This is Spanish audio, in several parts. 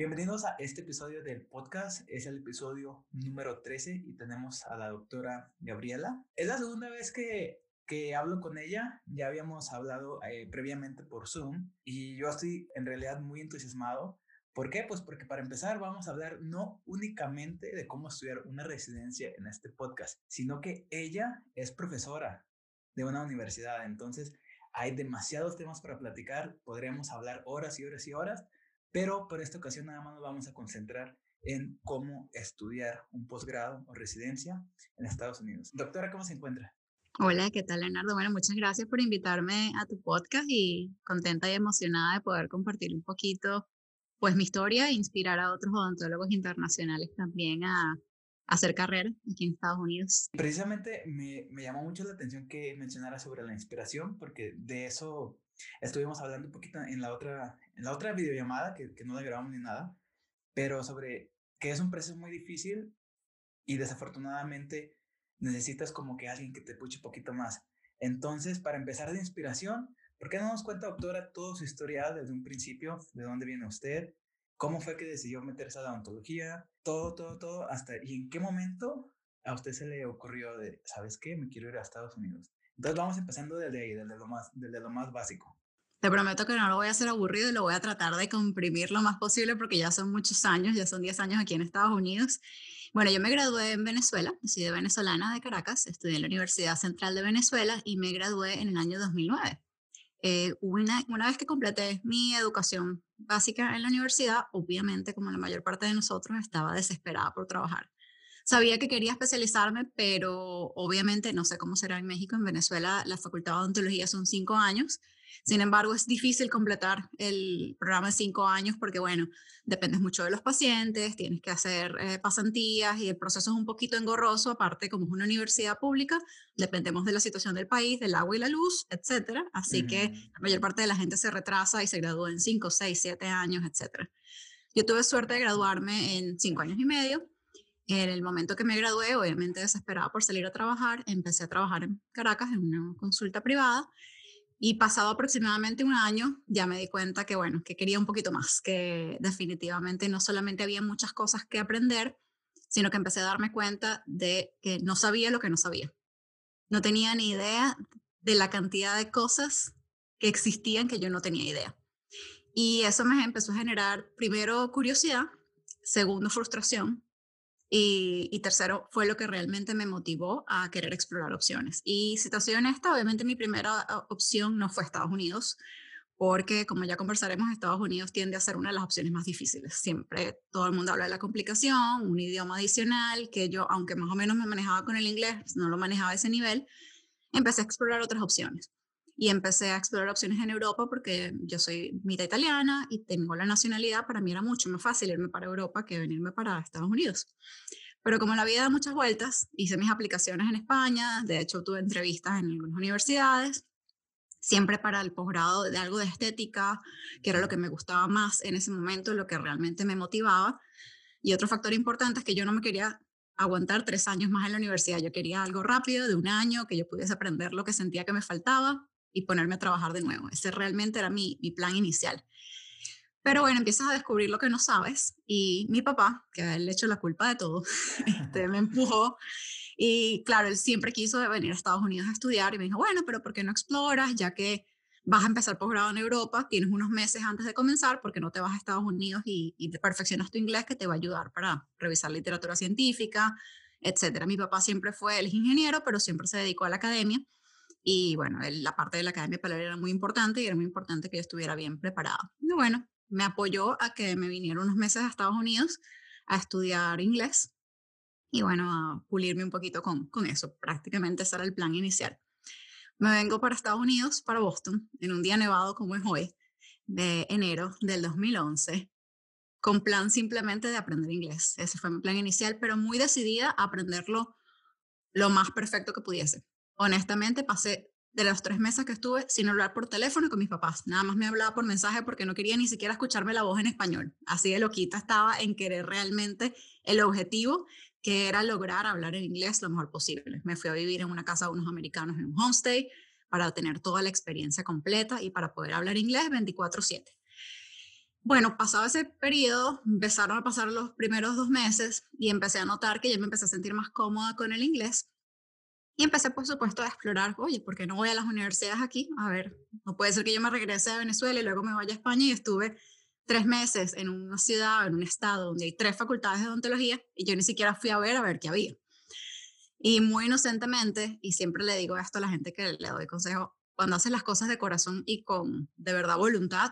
Bienvenidos a este episodio del podcast. Es el episodio número 13 y tenemos a la doctora Gabriela. Es la segunda vez que, que hablo con ella. Ya habíamos hablado eh, previamente por Zoom y yo estoy en realidad muy entusiasmado. ¿Por qué? Pues porque para empezar vamos a hablar no únicamente de cómo estudiar una residencia en este podcast, sino que ella es profesora de una universidad. Entonces hay demasiados temas para platicar. Podríamos hablar horas y horas y horas pero por esta ocasión nada más nos vamos a concentrar en cómo estudiar un posgrado o residencia en Estados Unidos. Doctora, ¿cómo se encuentra? Hola, ¿qué tal Leonardo? Bueno, muchas gracias por invitarme a tu podcast y contenta y emocionada de poder compartir un poquito pues mi historia e inspirar a otros odontólogos internacionales también a, hacer carrera aquí en Estados Unidos. Precisamente me, me llamó mucho la atención que mencionara sobre la inspiración porque de eso Estuvimos hablando un poquito en la otra, en la otra videollamada, que, que no la grabamos ni nada, pero sobre que es un proceso muy difícil y desafortunadamente necesitas como que alguien que te puche un poquito más. Entonces, para empezar de inspiración, ¿por qué no nos cuenta, doctora, toda su historia desde un principio? ¿De dónde viene usted? ¿Cómo fue que decidió meterse a la odontología? Todo, todo, todo, hasta, ¿y en qué momento a usted se le ocurrió de, ¿sabes qué? Me quiero ir a Estados Unidos. Entonces vamos empezando desde ahí, desde lo más, desde lo más básico. Te prometo que no lo voy a hacer aburrido y lo voy a tratar de comprimir lo más posible porque ya son muchos años, ya son 10 años aquí en Estados Unidos. Bueno, yo me gradué en Venezuela, soy de venezolana de Caracas, estudié en la Universidad Central de Venezuela y me gradué en el año 2009. Eh, una, una vez que completé mi educación básica en la universidad, obviamente, como la mayor parte de nosotros, estaba desesperada por trabajar. Sabía que quería especializarme, pero obviamente no sé cómo será en México. En Venezuela la facultad de odontología son cinco años. Sin embargo, es difícil completar el programa de cinco años porque, bueno, dependes mucho de los pacientes, tienes que hacer eh, pasantías y el proceso es un poquito engorroso. Aparte, como es una universidad pública, dependemos de la situación del país, del agua y la luz, etcétera. Así que la mayor parte de la gente se retrasa y se gradúa en cinco, seis, siete años, etcétera. Yo tuve suerte de graduarme en cinco años y medio en el momento que me gradué, obviamente desesperada por salir a trabajar, empecé a trabajar en Caracas en una consulta privada y pasado aproximadamente un año ya me di cuenta que, bueno, que quería un poquito más, que definitivamente no solamente había muchas cosas que aprender, sino que empecé a darme cuenta de que no sabía lo que no sabía. No tenía ni idea de la cantidad de cosas que existían que yo no tenía idea. Y eso me empezó a generar, primero, curiosidad, segundo, frustración, y, tercero, fue lo que realmente me motivó a querer explorar opciones. Y si te soy honesta, obviamente mi primera opción no fue Estados Unidos, porque como ya conversaremos, Estados Unidos tiende a ser una de las opciones más difíciles. Siempre todo el mundo habla de la complicación, un idioma adicional, que yo, aunque más o menos me manejaba con el inglés, no lo manejaba a ese nivel, empecé a explorar otras opciones y empecé a explorar opciones en Europa porque yo soy mitad italiana y tengo la nacionalidad, para mí era mucho más fácil irme para Europa que venirme para Estados Unidos. Pero como la vida da muchas vueltas, hice mis aplicaciones en España, de hecho tuve entrevistas en algunas universidades, siempre para el posgrado de algo de estética, que era lo que me gustaba más en ese momento, lo que realmente me motivaba. Y otro factor importante es que yo no me quería aguantar tres años más en la universidad, yo quería algo rápido, de un año, que yo pudiese aprender lo que sentía que me faltaba y ponerme a trabajar de nuevo. Ese realmente era mi, mi plan inicial. Pero bueno, empiezas a descubrir lo que no sabes y mi papá, que él le hecho la culpa de todo, este, me empujó y claro, él siempre quiso venir a Estados Unidos a estudiar y me dijo, bueno, pero ¿por qué no exploras? Ya que vas a empezar posgrado en Europa, tienes unos meses antes de comenzar, porque no te vas a Estados Unidos y, y perfeccionas tu inglés que te va a ayudar para revisar literatura científica, etcétera. Mi papá siempre fue, él es ingeniero, pero siempre se dedicó a la academia y bueno, la parte de la academia él era muy importante y era muy importante que yo estuviera bien preparada. Y bueno, me apoyó a que me viniera unos meses a Estados Unidos a estudiar inglés y bueno, a pulirme un poquito con, con eso. Prácticamente ese era el plan inicial. Me vengo para Estados Unidos, para Boston, en un día nevado como es hoy, de enero del 2011, con plan simplemente de aprender inglés. Ese fue mi plan inicial, pero muy decidida a aprenderlo lo más perfecto que pudiese honestamente pasé de los tres meses que estuve sin hablar por teléfono con mis papás. Nada más me hablaba por mensaje porque no quería ni siquiera escucharme la voz en español. Así de loquita estaba en querer realmente el objetivo que era lograr hablar en inglés lo mejor posible. Me fui a vivir en una casa de unos americanos en un homestay para tener toda la experiencia completa y para poder hablar inglés 24/7. bueno, pasado ese periodo, empezaron a pasar los primeros dos meses y empecé a notar que yo me empecé a sentir más cómoda con el inglés. Y empecé, por supuesto, a explorar, oye, ¿por qué no voy a las universidades aquí? A ver, no puede ser que yo me regrese a Venezuela y luego me vaya a España y estuve tres meses en una ciudad, en un estado donde hay tres facultades de odontología y yo ni siquiera fui a ver a ver qué había. Y muy inocentemente, y siempre le digo esto a la gente que le doy consejo, cuando haces las cosas de corazón y con de verdad voluntad,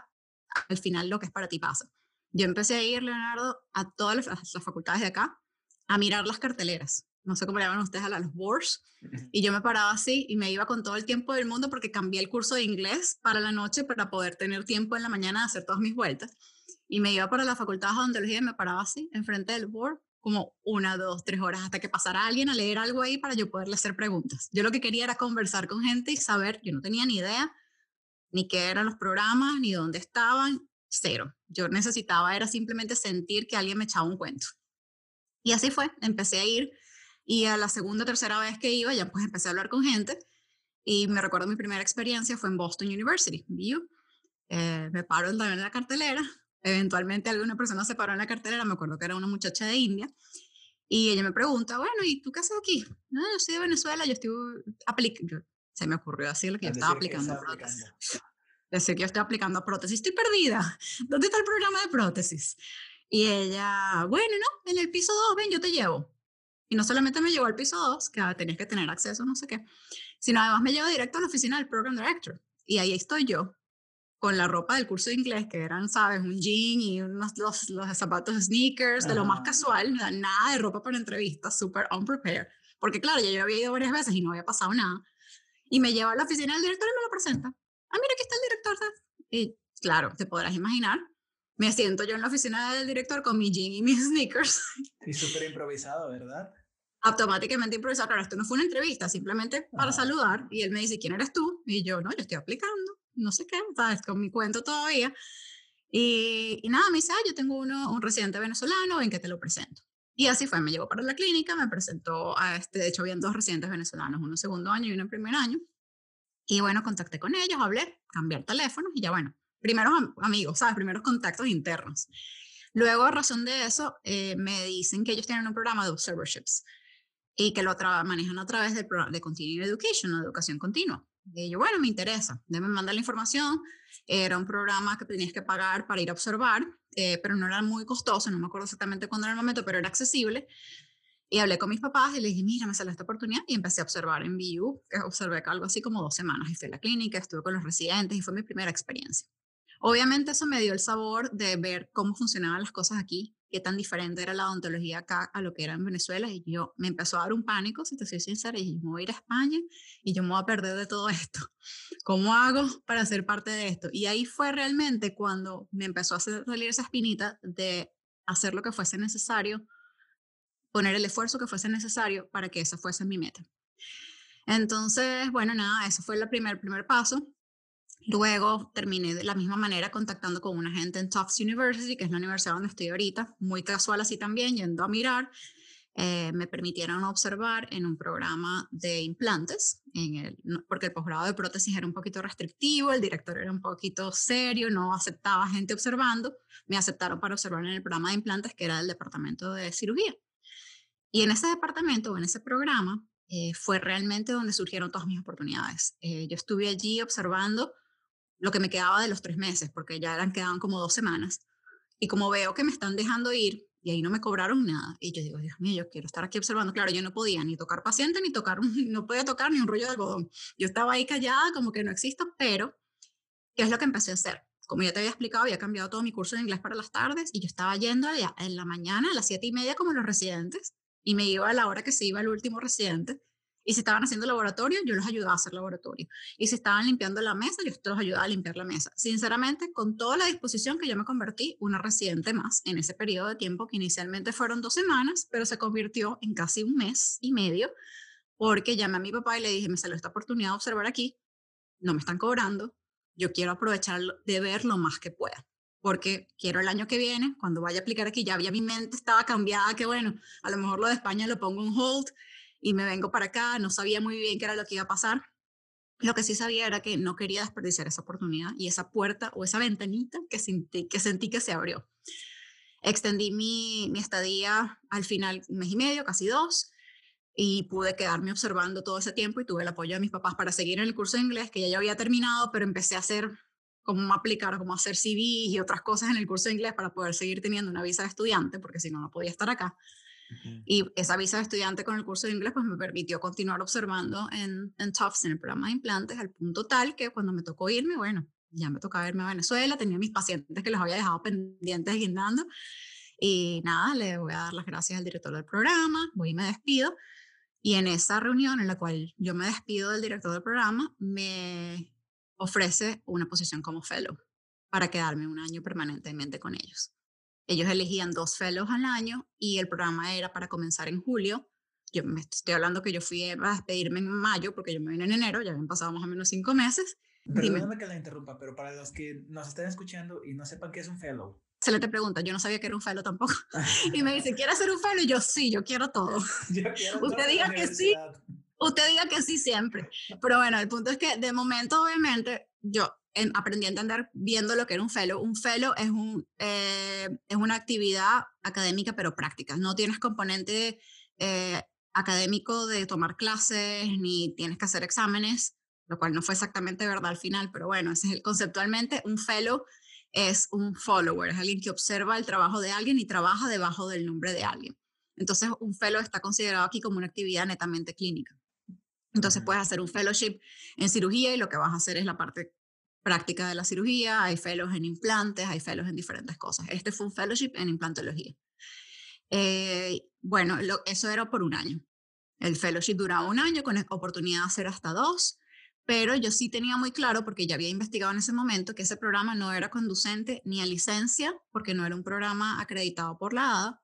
al final lo que es para ti pasa. Yo empecé a ir, Leonardo, a todas las, facultades de acá a mirar las carteleras. No sé cómo le llaman ustedes a los boards. Y yo me paraba así y me iba con todo el tiempo del mundo porque cambié el curso de inglés para la noche para poder tener tiempo en la mañana de hacer todas mis vueltas. Y me iba para la facultad de odontología y me paraba así, enfrente del board, como una, dos, tres horas, hasta que pasara alguien a leer algo ahí para yo poderle hacer preguntas. Yo lo que quería era conversar con gente y saber, yo no tenía ni idea ni qué eran los programas, ni dónde estaban, cero. Yo necesitaba era simplemente sentir que alguien me echaba un cuento. Y así fue, empecé a ir y a la segunda o tercera vez que iba ya pues empecé a hablar con gente y me recuerdo mi primera experiencia fue en Boston University, ¿vio? Eh, me paro también en la cartelera, eventualmente alguna persona se paró en la cartelera, me acuerdo que era una muchacha de India y ella me pregunta, bueno, ¿y tú qué haces aquí? No, yo soy de Venezuela, yo estoy aplicando, se me ocurrió así lo que yo estaba aplicando, prótesis. Decir que yo estoy aplicando prótesis, estoy perdida. ¿Dónde está el programa de prótesis? Y ella, bueno, no, en el piso 2, ven, yo te llevo. Y no solamente me llevó al piso 2, que tenías que tener acceso, no sé qué, sino además me llevó directo a la oficina del Program Director. Y ahí estoy yo, con la ropa del curso de inglés, que eran, sabes, un jean y unos los, los zapatos sneakers, de lo más casual, nada de ropa para entrevistas, súper unprepared. Porque claro, ya yo había ido varias veces y no había pasado nada y me lleva a la oficina del director y me lo presenta. Ah, mira, aquí está el director. Y claro, te podrás imaginar, me siento yo en la oficina del director con mi jean y mis sneakers. Y súper improvisado, ¿verdad? Automáticamente improvisado. Claro, esto no fue una entrevista, simplemente para saludar. Y él me dice, ¿quién eres tú? Y yo, no, yo estoy aplicando, no sé qué, ¿sabes? Con mi cuento todavía. Y, y nada, me dice, ah, yo tengo uno, un residente venezolano, ven que te lo presento. Y así fue, me llevó para la clínica, me presentó a este, de hecho habían dos residentes venezolanos, uno segundo año y uno primer año. Y bueno, contacté con ellos, hablé, cambié el teléfono y ya bueno, primeros amigos, ¿sabes? Primeros contactos internos. Luego, a razón de eso, eh, me dicen que ellos tienen un programa de observerships y que lo manejan a través del de Continuing Education, o educación continua. Y yo, bueno, me interesa, déme mandar la información. Era un programa que tenías que pagar para ir a observar eh, pero no era muy costoso, no me acuerdo exactamente cuándo era el momento, pero era accesible. Y hablé con mis papás y les dije, mira, me salió esta oportunidad y empecé a observar en VU, que observé algo así como dos semanas y fui a la clínica, estuve con los residentes y fue mi primera experiencia. Obviamente eso me dio el sabor de ver cómo funcionaban las cosas aquí, qué tan diferente era la odontología acá a lo que era en Venezuela y yo me empezó a dar un pánico, si te soy sincera, y me voy a ir a España y yo me voy a perder de todo esto. ¿Cómo hago para ser parte de esto? Y ahí fue realmente cuando me empezó a salir esa espinita de hacer lo que fuese necesario, poner el esfuerzo que fuese necesario para que esa fuese mi meta. Entonces, bueno, nada, eso fue el primer, primer paso. Luego terminé de la misma manera contactando con una gente en Tufts University, que es la universidad donde estoy ahorita, muy casual así también, yendo a mirar. Eh, me permitieron observar en un programa de implantes, en el, porque el posgrado de prótesis era un poquito restrictivo, el director era un poquito serio, no aceptaba gente observando. Me aceptaron para observar en el programa de implantes, que era el departamento de cirugía. Y en ese departamento, en ese programa, eh, fue realmente donde surgieron todas mis oportunidades. Eh, yo estuve allí observando lo que me quedaba de los tres meses, porque ya eran, quedaban como dos semanas. Y como veo que me están dejando ir y ahí no me cobraron nada, y yo digo, Dios mío, yo quiero estar aquí observando. Claro, yo no podía ni tocar paciente, ni tocar, no podía tocar ni un rollo de algodón. Yo estaba ahí callada, como que no existo, pero ¿qué es lo que empecé a hacer? Como ya te había explicado, había cambiado todo mi curso de inglés para las tardes y yo estaba yendo en la mañana a las siete y media como los residentes y me iba a la hora que se iba el último residente y si estaban haciendo laboratorio, yo los ayudaba a hacer laboratorio. Y si estaban limpiando la mesa, yo los ayudaba a limpiar la mesa. Sinceramente, con toda la disposición que yo me convertí, una residente más en ese periodo de tiempo que inicialmente fueron dos semanas, pero se convirtió en casi un mes y medio, porque llamé a mi papá y le dije, me salió esta oportunidad de observar aquí, no me están cobrando, yo quiero aprovechar de ver lo más que pueda porque quiero el año que viene, cuando vaya a aplicar aquí, ya había mi mente estaba cambiada, que bueno, a lo mejor lo de España lo pongo en hold y me vengo para acá, no sabía muy bien qué era lo que iba a pasar. Lo que sí sabía era que no quería desperdiciar esa oportunidad y esa puerta o esa ventanita que sentí que, sentí que se abrió. Extendí mi, mi estadía al final un mes y medio, casi dos, y pude quedarme observando todo ese tiempo y tuve el apoyo de mis papás para seguir en el curso de inglés que ya yo había terminado, pero empecé a hacer cómo aplicar, cómo hacer CV y otras cosas en el curso de inglés para poder seguir teniendo una visa de estudiante, porque si no, no podía estar acá. Y esa visa de estudiante con el curso de inglés pues me permitió continuar observando en, en Tufts, en el programa de implantes, al punto tal que cuando me tocó irme, bueno, ya me tocaba irme a Venezuela, tenía mis pacientes que los había dejado pendientes guindando. Y nada, le voy a dar las gracias al director del programa, voy y me despido. Y en esa reunión en la cual yo me despido del director del programa, me ofrece una posición como fellow para quedarme un año permanentemente con ellos. Ellos elegían dos fellows al año y el programa era para comenzar en julio. Yo me estoy hablando que yo fui a despedirme en mayo porque yo me vine en enero, ya habían pasado más o menos cinco meses. Perdóname que la interrumpa, pero para los que nos estén escuchando y no sepan qué es un fellow. Se le te pregunta, yo no sabía que era un fellow tampoco. y me dice, ¿quieres ser un fellow? Y yo, sí, yo quiero todo. Usted diga que sí, usted diga que sí siempre. Pero bueno, el punto es que de momento, obviamente, yo aprendí a entender viendo lo que era un fellow. Un fellow es, un, eh, es una actividad académica pero práctica. No tienes componente eh, académico de tomar clases ni tienes que hacer exámenes, lo cual no fue exactamente verdad al final, pero bueno, ese es el, conceptualmente un fellow es un follower, es alguien que observa el trabajo de alguien y trabaja debajo del nombre de alguien. Entonces, un fellow está considerado aquí como una actividad netamente clínica. Entonces, puedes hacer un fellowship en cirugía y lo que vas a hacer es la parte práctica de la cirugía, hay fellows en implantes, hay fellows en diferentes cosas. Este fue un fellowship en implantología. Eh, bueno, eso era por un año. El fellowship duraba un año con oportunidad de hacer hasta dos, pero yo sí tenía muy claro, porque ya había investigado en ese momento, que ese programa no era conducente ni a licencia, porque no era un programa acreditado por la ADA,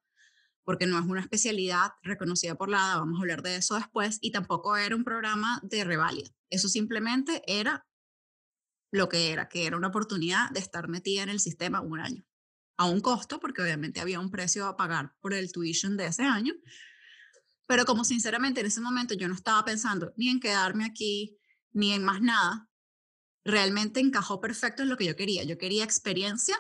porque no es una especialidad reconocida por la ADA, vamos a hablar de eso después, y tampoco era un programa de reválida. Eso simplemente era lo que era, que era una oportunidad de estar metida en el sistema un año, a un costo, porque obviamente había un precio a pagar por el tuition de ese año, pero como sinceramente en ese momento yo no estaba pensando ni en quedarme aquí, ni en más nada, realmente encajó perfecto en lo que yo quería. Yo quería experiencia,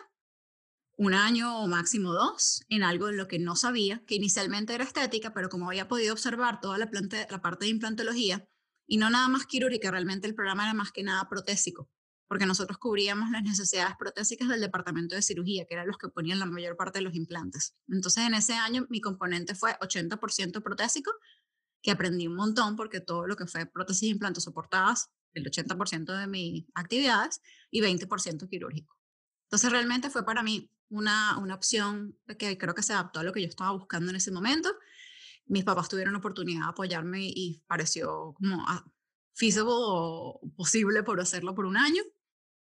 un año o máximo dos, en algo en lo que no sabía, que inicialmente era estética, pero como había podido observar toda la, la parte de implantología, y no nada más quirúrgica, realmente el programa era más que nada protésico porque nosotros cubríamos las necesidades protésicas del departamento de cirugía, que eran los que ponían la mayor parte de los implantes. Entonces, en ese año mi componente fue 80% protésico, que aprendí un montón porque todo lo que fue prótesis e implantes soportadas, el 80% de mis actividades, y 20% quirúrgico. Entonces, realmente fue para mí una, una opción que creo que se adaptó a lo que yo estaba buscando en ese momento. Mis papás tuvieron la oportunidad de apoyarme y pareció como feasible o posible por hacerlo por un año.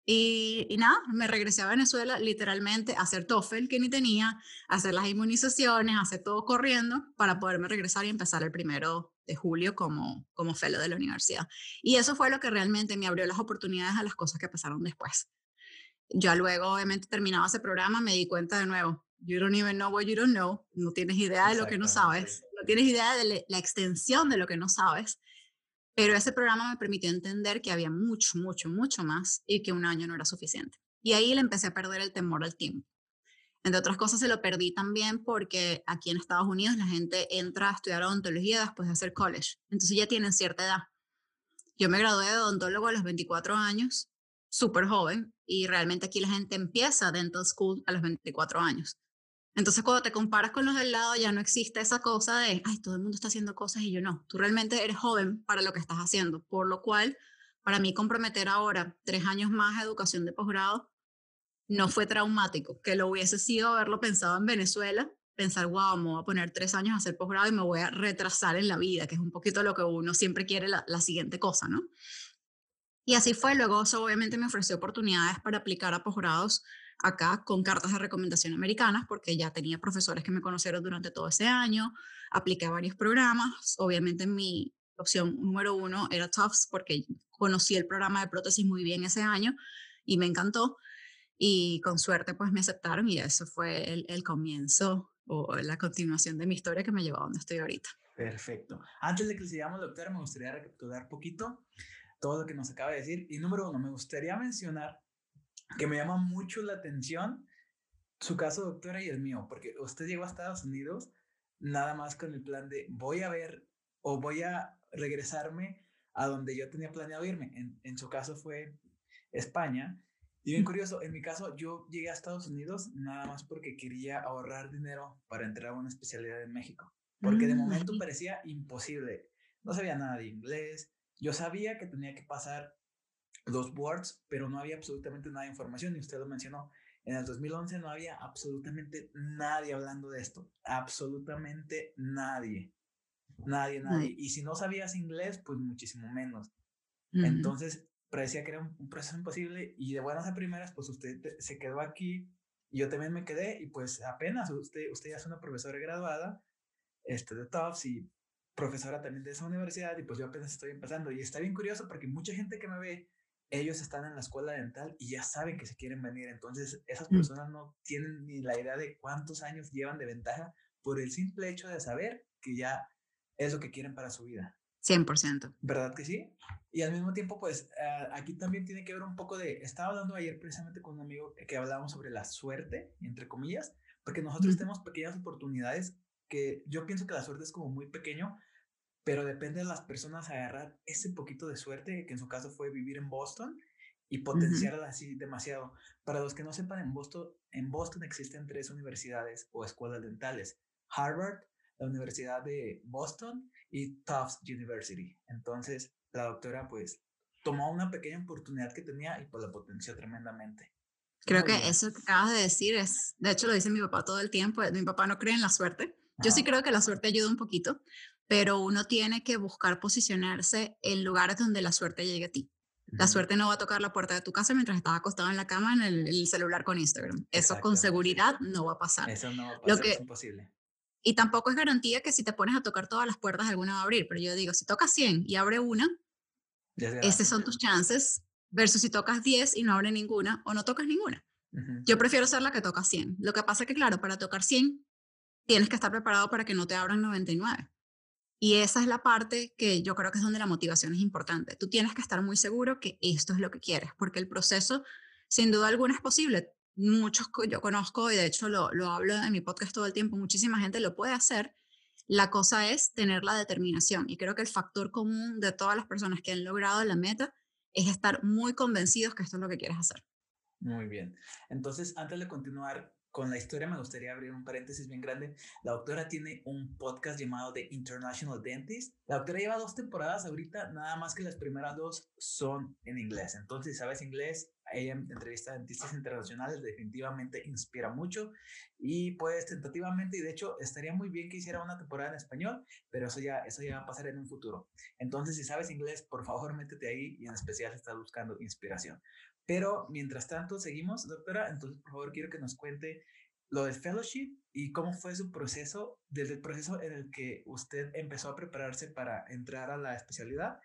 Y, nada, me regresé a Venezuela literalmente a hacer TOEFL que ni tenía, a hacer las inmunizaciones, a hacer todo corriendo para poderme regresar y empezar el primero de julio como, como fellow de la universidad. Y eso fue lo que realmente me abrió las oportunidades a las cosas que pasaron después. Ya luego, obviamente, terminaba ese programa, me di cuenta de nuevo, you don't even know what you don't know, no tienes idea de lo que no sabes, no tienes idea de la extensión de lo que no sabes. Pero ese programa me permitió entender que había mucho, mucho, mucho más y que un año no era suficiente. Y ahí le empecé a perder el temor al tiempo. Entre otras cosas, se lo perdí también porque aquí en Estados Unidos la gente entra a estudiar odontología después de hacer college. Entonces ya tienen cierta edad. Yo me gradué de odontólogo a los 24 años, súper joven, y realmente aquí la gente empieza dental school a los 24 años. Entonces, cuando te comparas con los del lado, ya no existe esa cosa de, ay, todo el mundo está haciendo cosas y yo no. Tú realmente eres joven para lo que estás haciendo. Por lo cual, para mí comprometer ahora tres años más de educación de posgrado no fue traumático. Que lo hubiese sido haberlo pensado en Venezuela, pensar, wow, me voy a poner tres años a hacer posgrado y me voy a retrasar en la vida, que es un poquito lo que uno siempre quiere, la, la siguiente cosa, ¿no? Y así fue. Luego, eso obviamente me ofreció oportunidades para aplicar a posgrados acá con cartas de recomendación americanas, porque ya tenía profesores que me conocieron durante todo ese año, apliqué a varios programas, obviamente mi opción número uno era Tufts, porque conocí el programa de prótesis muy bien ese año y me encantó, y con suerte pues me aceptaron y eso fue el, comienzo o la continuación de mi historia que me llevó a donde estoy ahorita. Perfecto. Antes de que sigamos, doctora, me gustaría recapitular un poquito todo lo que nos acaba de decir. Y número uno, me gustaría mencionar que me llama mucho la atención su caso, doctora, y el mío, porque usted llegó a Estados Unidos nada más con el plan de voy a ver o voy a regresarme a donde yo tenía planeado irme. En, en su caso fue España. Y bien curioso, en mi caso yo llegué a Estados Unidos nada más porque quería ahorrar dinero para entrar a una especialidad en México. Porque de mm, momento parecía imposible. No sabía nada de inglés. Yo sabía que tenía que pasar los boards, pero no había absolutamente nada de información. Y usted lo mencionó. En el 2011 no había absolutamente nadie hablando de esto. Absolutamente nadie. Nadie, nadie. Y si no sabías inglés, pues muchísimo menos. Entonces, parecía que era un, proceso imposible y de buenas a primeras, pues usted se quedó aquí y yo también me quedé y pues apenas usted, usted ya es una profesora graduada este, de TOFS y profesora también de esa universidad y pues yo apenas estoy empezando y está bien curioso porque mucha gente que me ve ellos están en la escuela dental y ya saben que se quieren venir. Entonces, esas mm. personas no tienen ni la idea de cuántos años llevan de ventaja por el simple hecho de saber que ya es lo que quieren para su vida. 100%. ¿Verdad que sí? Y al mismo tiempo, pues ah, aquí también tiene que ver un poco de, estaba hablando ayer precisamente con un amigo que hablábamos sobre la suerte, entre comillas, porque nosotros tenemos pequeñas oportunidades que yo pienso que la suerte es como muy pequeño, pero depende de las personas agarrar ese poquito de suerte, que en su caso fue vivir en Boston y potenciarla así demasiado. Para los que no sepan, en Boston, en Boston existen tres universidades o escuelas dentales. Harvard, la Universidad de Boston y Tufts University. Entonces, la doctora pues tomó una pequeña oportunidad que tenía y pues la potenció tremendamente. Creo que eso que acabas de decir es, de hecho lo dice mi papá todo el tiempo, mi papá no cree en la suerte. Yo sí creo que la suerte ayuda un poquito, pero uno tiene que buscar posicionarse en lugares donde la suerte llegue a ti. La suerte no va a tocar la puerta de tu casa mientras estás acostado en la cama en el, celular con Instagram. Eso con seguridad no va a pasar. Eso no va a pasar, es imposible. Y tampoco es garantía que si te pones a tocar todas las puertas, alguna va a abrir. Pero yo digo, si tocas 100 y abre una, esas son tus chances, versus si tocas 10 y no abre ninguna o no tocas ninguna. Yo prefiero ser la que toca 100. Lo que pasa es que, claro, para tocar 100 tienes que estar preparado para que no te abran 99. Y esa es la parte que yo creo que es donde la motivación es importante. Tú tienes que estar muy seguro que esto es lo que quieres, porque el proceso, sin duda alguna, es posible. Muchos yo conozco, y de hecho lo, lo hablo en mi podcast todo el tiempo, muchísima gente lo puede hacer. La cosa es tener la determinación. Y creo que el factor común de todas las personas que han logrado la meta es estar muy convencidos que esto es lo que quieres hacer. Muy bien. Entonces, antes de continuar, con la historia me gustaría abrir un paréntesis bien grande. La doctora tiene un podcast llamado The International Dentist. La doctora lleva dos temporadas ahorita, nada más que las primeras dos son en inglés. Entonces, si sabes inglés, ella entrevista a dentistas internacionales, definitivamente inspira mucho. Y pues tentativamente, y de hecho, estaría muy bien que hiciera una temporada en español, pero eso ya, eso ya va a pasar en un futuro. Entonces, si sabes inglés, por favor, métete ahí y en especial si estás buscando inspiración. Pero mientras tanto, seguimos, doctora. Entonces, por favor, quiero que nos cuente lo del fellowship y cómo fue su proceso, desde el proceso en el que usted empezó a prepararse para entrar a la especialidad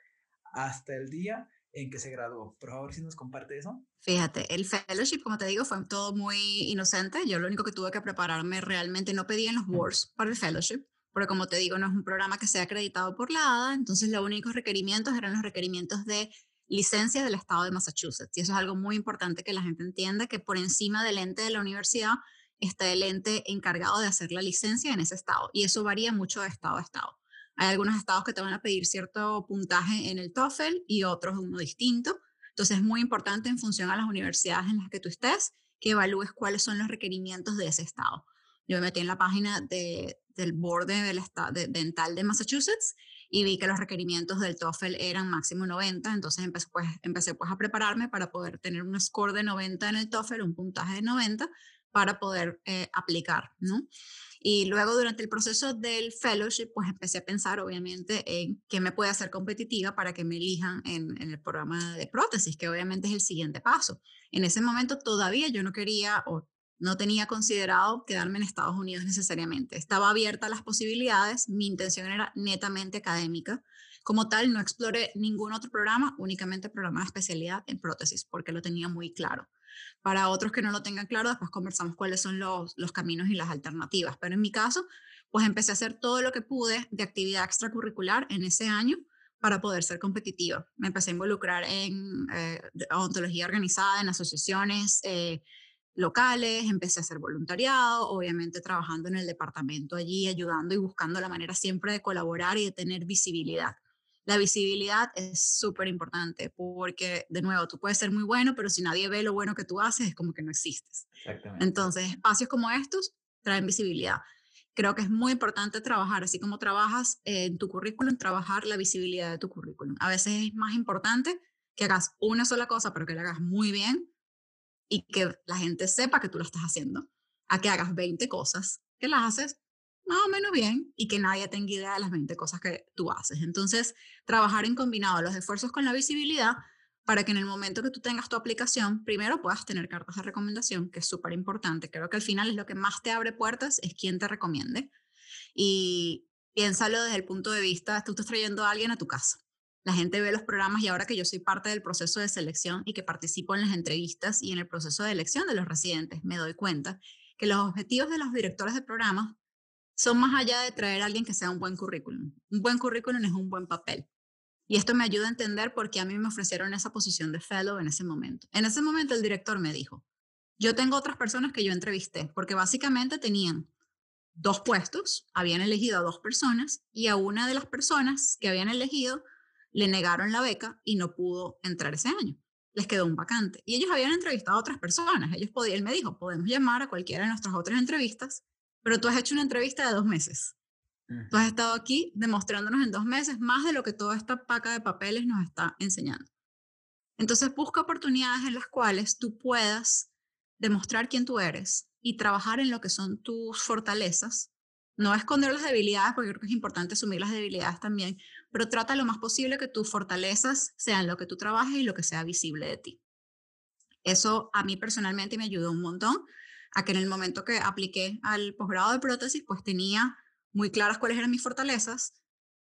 hasta el día en que se graduó. Por favor, si nos comparte eso. Fíjate, el fellowship, como te digo, fue todo muy inocente. Yo lo único que tuve que prepararme realmente, no pedí en los boards para el fellowship, porque como te digo, no es un programa que sea acreditado por la ADA, entonces los únicos requerimientos eran los requerimientos de licencia del estado de Massachusetts. Y eso es algo muy importante que la gente entienda, que por encima del ente de la universidad está el ente encargado de hacer la licencia en ese estado. Y eso varía mucho de estado a estado. Hay algunos estados que te van a pedir cierto puntaje en el TOEFL y otros uno distinto. Entonces es muy importante en función a las universidades en las que tú estés que evalúes cuáles son los requerimientos de ese estado. Yo me metí en la página del borde del de, dental de Massachusetts y vi que los requerimientos del TOEFL eran máximo 90, entonces empecé pues, empecé pues a prepararme para poder tener un score de 90 en el TOEFL, un puntaje de 90 para poder eh, aplicar, ¿no? Y luego durante el proceso del fellowship, pues empecé a pensar obviamente en qué me puede hacer competitiva para que me elijan en, en, el programa de prótesis, que obviamente es el siguiente paso. En ese momento todavía yo no quería o no tenía considerado quedarme en Estados Unidos necesariamente. Estaba abierta a las posibilidades, mi intención era netamente académica. Como tal, no exploré ningún otro programa, únicamente programa de especialidad en prótesis, porque lo tenía muy claro. Para otros que no lo tengan claro, después conversamos cuáles son los, los caminos y las alternativas. Pero en mi caso, pues empecé a hacer todo lo que pude de actividad extracurricular en ese año para poder ser competitiva. Me empecé a involucrar en eh, odontología organizada, en asociaciones eh, locales, empecé a hacer voluntariado, obviamente trabajando en el departamento allí, ayudando y buscando la manera siempre de colaborar y de tener visibilidad. La visibilidad es súper importante porque, de nuevo, tú puedes ser muy bueno, pero si nadie ve lo bueno que tú haces, es como que no existes. Entonces, espacios como estos traen visibilidad. Creo que es muy importante trabajar, así como trabajas en tu currículum, trabajar la visibilidad de tu currículum. A veces es más importante que hagas una sola cosa, pero que la hagas muy bien y que la gente sepa que tú lo estás haciendo, a que hagas 20 cosas que las haces más o menos bien y que nadie tenga idea de las 20 cosas que tú haces. Entonces, trabajar en combinado los esfuerzos con la visibilidad para que en el momento que tú tengas tu aplicación, primero puedas tener cartas de recomendación, que es súper importante. Creo que al final es lo que más te abre puertas, es quien te recomiende. Y piénsalo desde el punto de vista, tú estás trayendo a alguien a tu casa. La gente ve los programas y ahora que yo soy parte del proceso de selección y que participo en las entrevistas y en el proceso de elección de los residentes, me doy cuenta que los objetivos de los directores de programas son más allá de traer a alguien que sea un buen currículum. Un buen currículum es un buen papel. Y esto me ayuda a entender por qué a mí me ofrecieron esa posición de fellow en ese momento. En ese momento el director me dijo, yo tengo otras personas que yo entrevisté, porque básicamente tenían dos puestos, habían elegido a dos personas y a una de las personas que habían elegido le negaron la beca y no pudo entrar ese año. Les quedó un vacante. Y ellos habían entrevistado a otras personas. Ellos podían, él me dijo, podemos llamar a cualquiera de nuestras otras entrevistas pero tú has hecho una entrevista de dos meses. Tú has estado aquí demostrándonos en dos meses más de lo que toda esta paca de papeles nos está enseñando. Entonces busca oportunidades en las cuales tú puedas demostrar quién tú eres y trabajar en lo que son tus fortalezas. No esconder las debilidades, porque creo que es importante asumir las debilidades también, pero trata lo más posible que tus fortalezas sean lo que tú trabajes y lo que sea visible de ti. Eso a mí personalmente me ayudó un montón a que en el momento que apliqué al posgrado de prótesis, pues tenía muy claras cuáles eran mis fortalezas.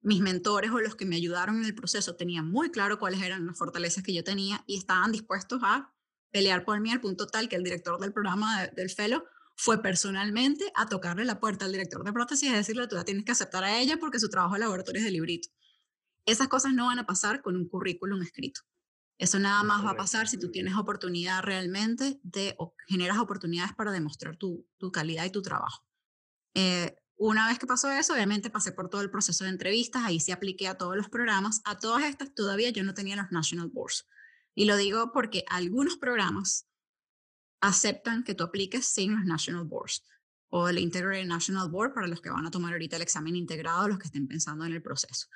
Mis mentores o los que me ayudaron en el proceso tenían muy claro cuáles eran las fortalezas que yo tenía y estaban dispuestos a pelear por mí al punto tal que el director del programa del Fellow fue personalmente a tocarle la puerta al director de prótesis y decirle, tú la tienes que aceptar a ella porque su trabajo de laboratorio es de librito. Esas cosas no van a pasar con un currículum escrito. Eso nada más va a pasar si tú tienes oportunidad realmente de, o generas oportunidades para demostrar tu, tu calidad y tu trabajo. Eh, una vez que pasó eso, obviamente pasé por todo el proceso de entrevistas, ahí sí apliqué a todos los programas. A todas estas todavía yo no tenía los National Boards. Y lo digo porque algunos programas aceptan que tú apliques sin los National Boards o el Integrated National Board para los que van a tomar ahorita el examen integrado, los que estén pensando en el proceso.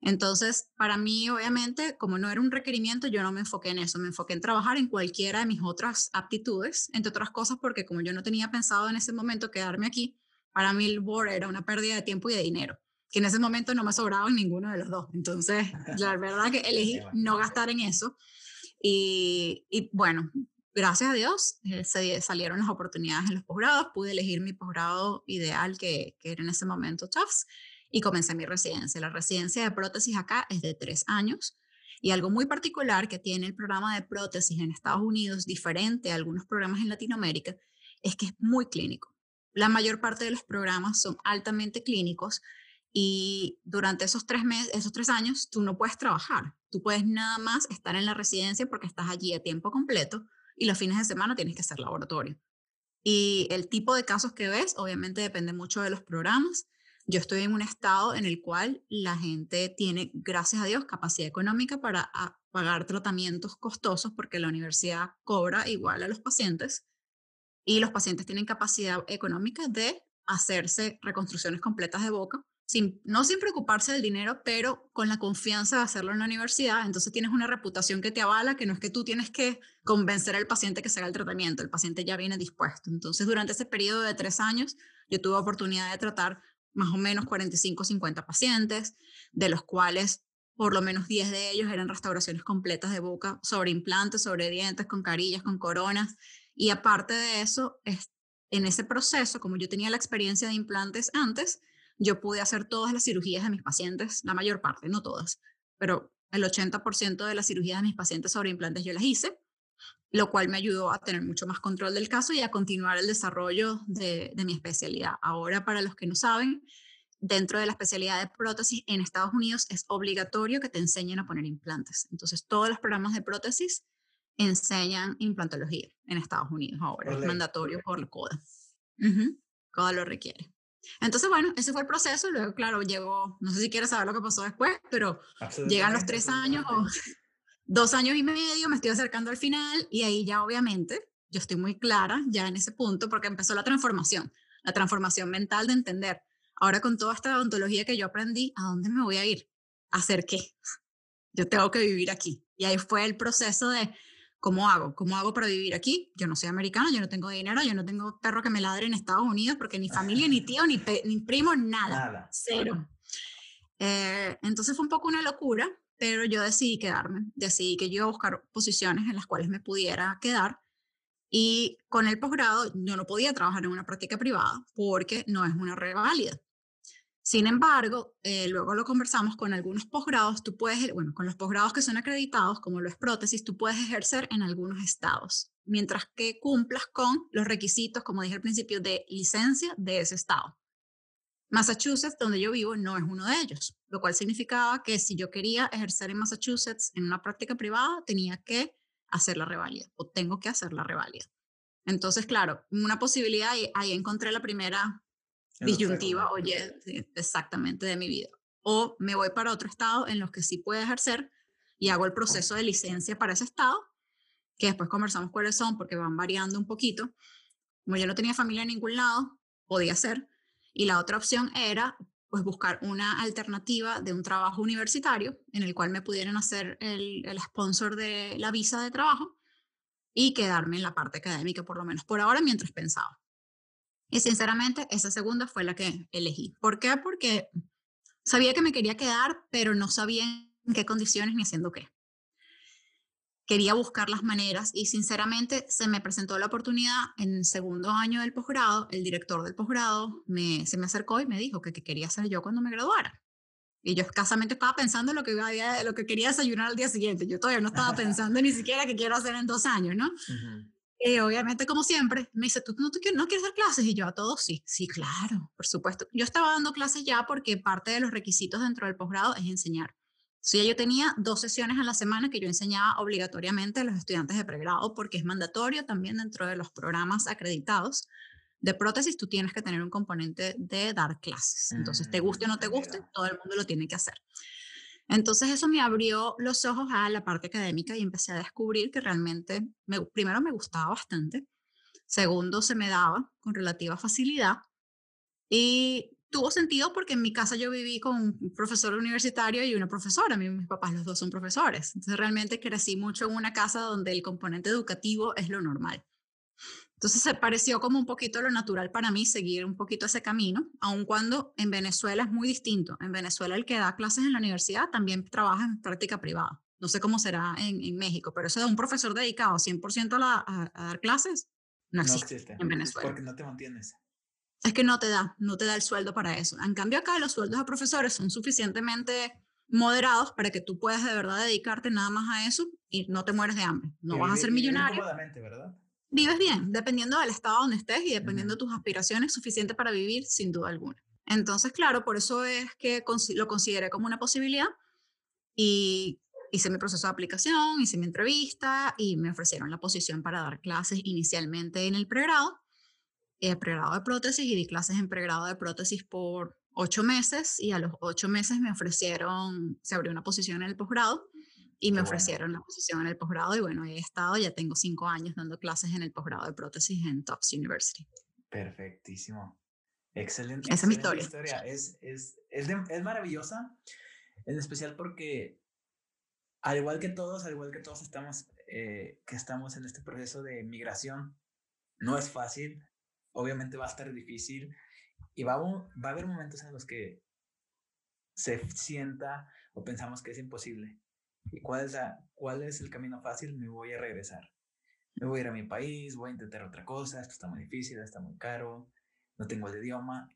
Entonces, para mí, obviamente, como no era un requerimiento, yo no me enfoqué en eso, me enfoqué en trabajar en cualquiera de mis otras aptitudes, entre otras cosas porque como yo no tenía pensado en ese momento quedarme aquí, para mí el board era una pérdida de tiempo y de dinero, que en ese momento no me sobraba en ninguno de los dos. Entonces, la verdad que elegí no gastar en eso. Y, bueno, gracias a Dios eh, se salieron las oportunidades en los posgrados, pude elegir mi posgrado ideal que, que era en ese momento Tufts y comencé mi residencia. La residencia de prótesis acá es de tres años y algo muy particular que tiene el programa de prótesis en Estados Unidos, diferente a algunos programas en Latinoamérica, es que es muy clínico. La mayor parte de los programas son altamente clínicos y durante esos tres, meses, esos tres años tú no puedes trabajar. Tú puedes nada más estar en la residencia porque estás allí a tiempo completo y los fines de semana tienes que hacer laboratorio. Y el tipo de casos que ves obviamente depende mucho de los programas yo estoy en un estado en el cual la gente tiene, gracias a Dios, capacidad económica para ah, pagar tratamientos costosos porque la universidad cobra igual a los pacientes y los pacientes tienen capacidad económica de hacerse reconstrucciones completas de boca, sin, no sin preocuparse del dinero, pero con la confianza de hacerlo en la universidad. Entonces tienes una reputación que te avala, que no es que tú tienes que convencer al paciente que se haga el tratamiento, el paciente ya viene dispuesto. Entonces durante ese periodo de tres años yo tuve oportunidad de tratar más o menos 45 50 pacientes, de los cuales por lo menos 10 de ellos eran restauraciones completas de boca sobre implantes, sobre dientes, con carillas, con coronas. Y aparte de eso, en ese proceso, como yo tenía la experiencia de implantes antes, yo pude hacer todas las cirugías de mis pacientes, la mayor parte, no todas, pero el 80% de las cirugías de mis pacientes sobre implantes yo las hice lo cual me ayudó a tener mucho más control del caso y a continuar el desarrollo de, mi especialidad. Ahora, para los que no saben, dentro de la especialidad de prótesis en Estados Unidos es obligatorio que te enseñen a poner implantes. Entonces, todos los programas de prótesis enseñan implantología en Estados Unidos ahora. es mandatorio por la CODA. CODA lo requiere. Entonces, bueno, ese fue el proceso. Luego, claro, llegó, no sé si quieres saber lo que pasó después, pero llegan los tres años o dos años y medio, me estoy acercando al final y ahí ya obviamente yo estoy muy clara ya en ese punto porque empezó la transformación, la transformación mental de entender, ahora con toda esta odontología que yo aprendí, ¿a dónde me voy a ir? ¿A hacer qué? Yo tengo que vivir aquí. Y ahí fue el proceso de, ¿cómo hago? ¿Cómo hago para vivir aquí? Yo no soy americana, yo no tengo dinero, yo no tengo perro que me ladre en Estados Unidos porque ni familia, ni tío, ni, ni primo, nada. nada. Cero. Eh, entonces fue un poco una locura, pero yo decidí quedarme, decidí que yo iba a buscar posiciones en las cuales me pudiera quedar y con el posgrado yo no podía trabajar en una práctica privada porque no es una reválida. Sin embargo, eh, luego lo conversamos con algunos posgrados, tú puedes, bueno, con los posgrados que son acreditados, como lo es prótesis, tú puedes ejercer en algunos estados, mientras que cumplas con los requisitos, como dije al principio, de licencia de ese estado. Massachusetts, donde yo vivo, no es uno de ellos, lo cual significaba que si yo quería ejercer en Massachusetts en una práctica privada, tenía que hacer la reválida o tengo que hacer la reválida. Entonces, claro, una posibilidad, y ahí encontré la primera disyuntiva, oye, exactamente de mi vida. O me voy para otro estado en los que sí puedo ejercer y hago el proceso de licencia para ese estado, que después conversamos cuáles son porque van variando un poquito. Como yo no tenía familia en ningún lado, podía ser, y la otra opción era pues buscar una alternativa de un trabajo universitario en el cual me pudieran hacer el, el sponsor de la visa de trabajo y quedarme en la parte académica, por lo menos por ahora, mientras pensaba. Y sinceramente, esa segunda fue la que elegí. ¿Por qué? Porque sabía que me quería quedar, pero no sabía en qué condiciones ni haciendo qué quería buscar las maneras y sinceramente se me presentó la oportunidad en el segundo año del posgrado, el director del posgrado me, se me acercó y me dijo que, quería hacer yo cuando me graduara. Y yo escasamente estaba pensando lo que, lo que quería desayunar al día siguiente. Yo todavía no estaba pensando ni siquiera qué quiero hacer en dos años, ¿no? Y obviamente, como siempre, me dice, ¿tú no, tú no quieres dar clases? Y yo a todos, sí, sí, claro, por supuesto. Yo estaba dando clases ya porque parte de los requisitos dentro del posgrado es enseñar. Sí, yo tenía dos sesiones a la semana que yo enseñaba obligatoriamente a los estudiantes de pregrado porque es mandatorio también dentro de los programas acreditados de prótesis, tú tienes que tener un componente de dar clases. Entonces, te guste o no te guste, todo el mundo lo tiene que hacer. Entonces, eso me abrió los ojos a la parte académica y empecé a descubrir que realmente, me, primero, me gustaba bastante. Segundo, se me daba con relativa facilidad. Y tuvo sentido porque en mi casa yo viví con un profesor universitario y una profesora. mis papás los dos son profesores. Entonces realmente crecí mucho en una casa donde el componente educativo es lo normal. Entonces se pareció como un poquito lo natural para mí seguir un poquito ese camino, aun cuando en Venezuela es muy distinto. En Venezuela el que da clases en la universidad también trabaja en práctica privada. No sé cómo será en, México, pero eso de un profesor dedicado 100% a, a, dar clases no existe, en Venezuela. porque no te mantienes es que no te da, no te da el sueldo para eso. En cambio acá los sueldos a profesores son suficientemente moderados para que tú puedas de verdad dedicarte nada más a eso y no te mueres de hambre. No vas a ser millonario. ¿verdad? Vives bien, dependiendo del estado donde estés y dependiendo de tus aspiraciones, suficiente para vivir sin duda alguna. Entonces, claro, por eso es que lo consideré como una posibilidad y hice mi proceso de aplicación, hice mi entrevista y me ofrecieron la posición para dar clases inicialmente en el pregrado eh, pregrado de prótesis y di clases en pregrado de prótesis por ocho meses y a los ocho meses me ofrecieron, se abrió una posición en el posgrado y me ofrecieron la posición en el posgrado y bueno, he estado, ya tengo cinco años dando clases en el posgrado de prótesis en Tufts University. Perfectísimo. Excelente. Esa es mi historia. Es, es, es, es, maravillosa, en especial porque al igual que todos, al igual que todos estamos, eh, que estamos en este proceso de migración, no es fácil, obviamente va a estar difícil y va a, va a haber momentos en los que se sienta o pensamos que es imposible. ¿Y cuál es, cuál es el camino fácil? Me voy a regresar. Me voy a ir a mi país, voy a intentar otra cosa, esto está muy difícil, está muy caro, no tengo el idioma.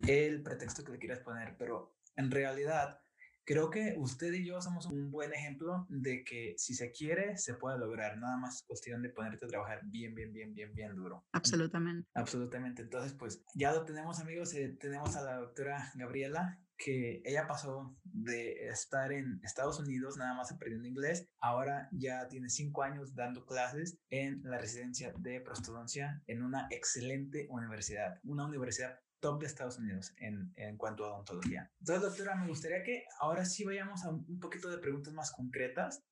El pretexto que le quieras poner, pero en realidad Creo que usted y yo somos un buen ejemplo de que si se quiere, se puede lograr. Nada más cuestión de ponerte a trabajar bien, bien, bien, bien, bien duro. Absolutamente. Absolutamente. Entonces, pues ya lo tenemos, amigos. Eh, tenemos a la doctora Gabriela, que ella pasó de estar en Estados Unidos nada más aprendiendo inglés, ahora ya tiene cinco años dando clases en la residencia de prostodoncia en una excelente universidad, una universidad top de Estados Unidos en, en cuanto a odontología. Entonces, doctora, me gustaría que ahora sí vayamos a un poquito de preguntas más concretas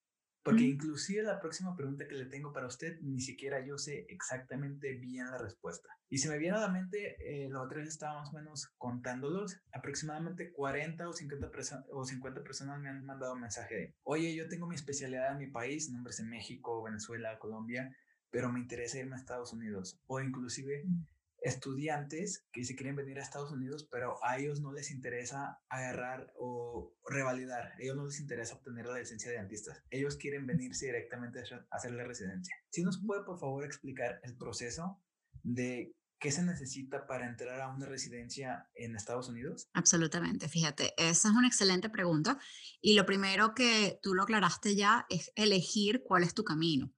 porque inclusive la próxima pregunta que le tengo para usted, ni siquiera yo sé exactamente bien la respuesta. Y se me viene a la mente, eh, los otros estaba más o menos contándolos, aproximadamente 40 o 50, o 50 personas me han mandado un mensaje de, oye, yo tengo mi especialidad en mi país, nombres en México, Venezuela, Colombia, pero me interesa irme a Estados Unidos. O inclusive estudiantes que se quieren venir a Estados Unidos, pero a ellos no les interesa agarrar o revalidar, a ellos no les interesa obtener la licencia de dentistas, ellos quieren venirse directamente a hacer la residencia. Si nos puede por favor explicar el proceso de qué se necesita para entrar a una residencia en Estados Unidos? Absolutamente, fíjate, esa es una excelente pregunta y lo primero que tú lo aclaraste ya es elegir cuál es tu camino.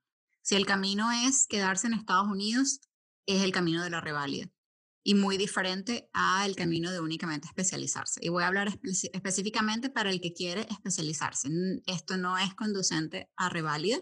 Si el camino es quedarse en Estados Unidos, es el camino de la reválida y muy diferente al camino de únicamente especializarse. Y voy a hablar específicamente para el que quiere especializarse. Esto no es conducente a reválida,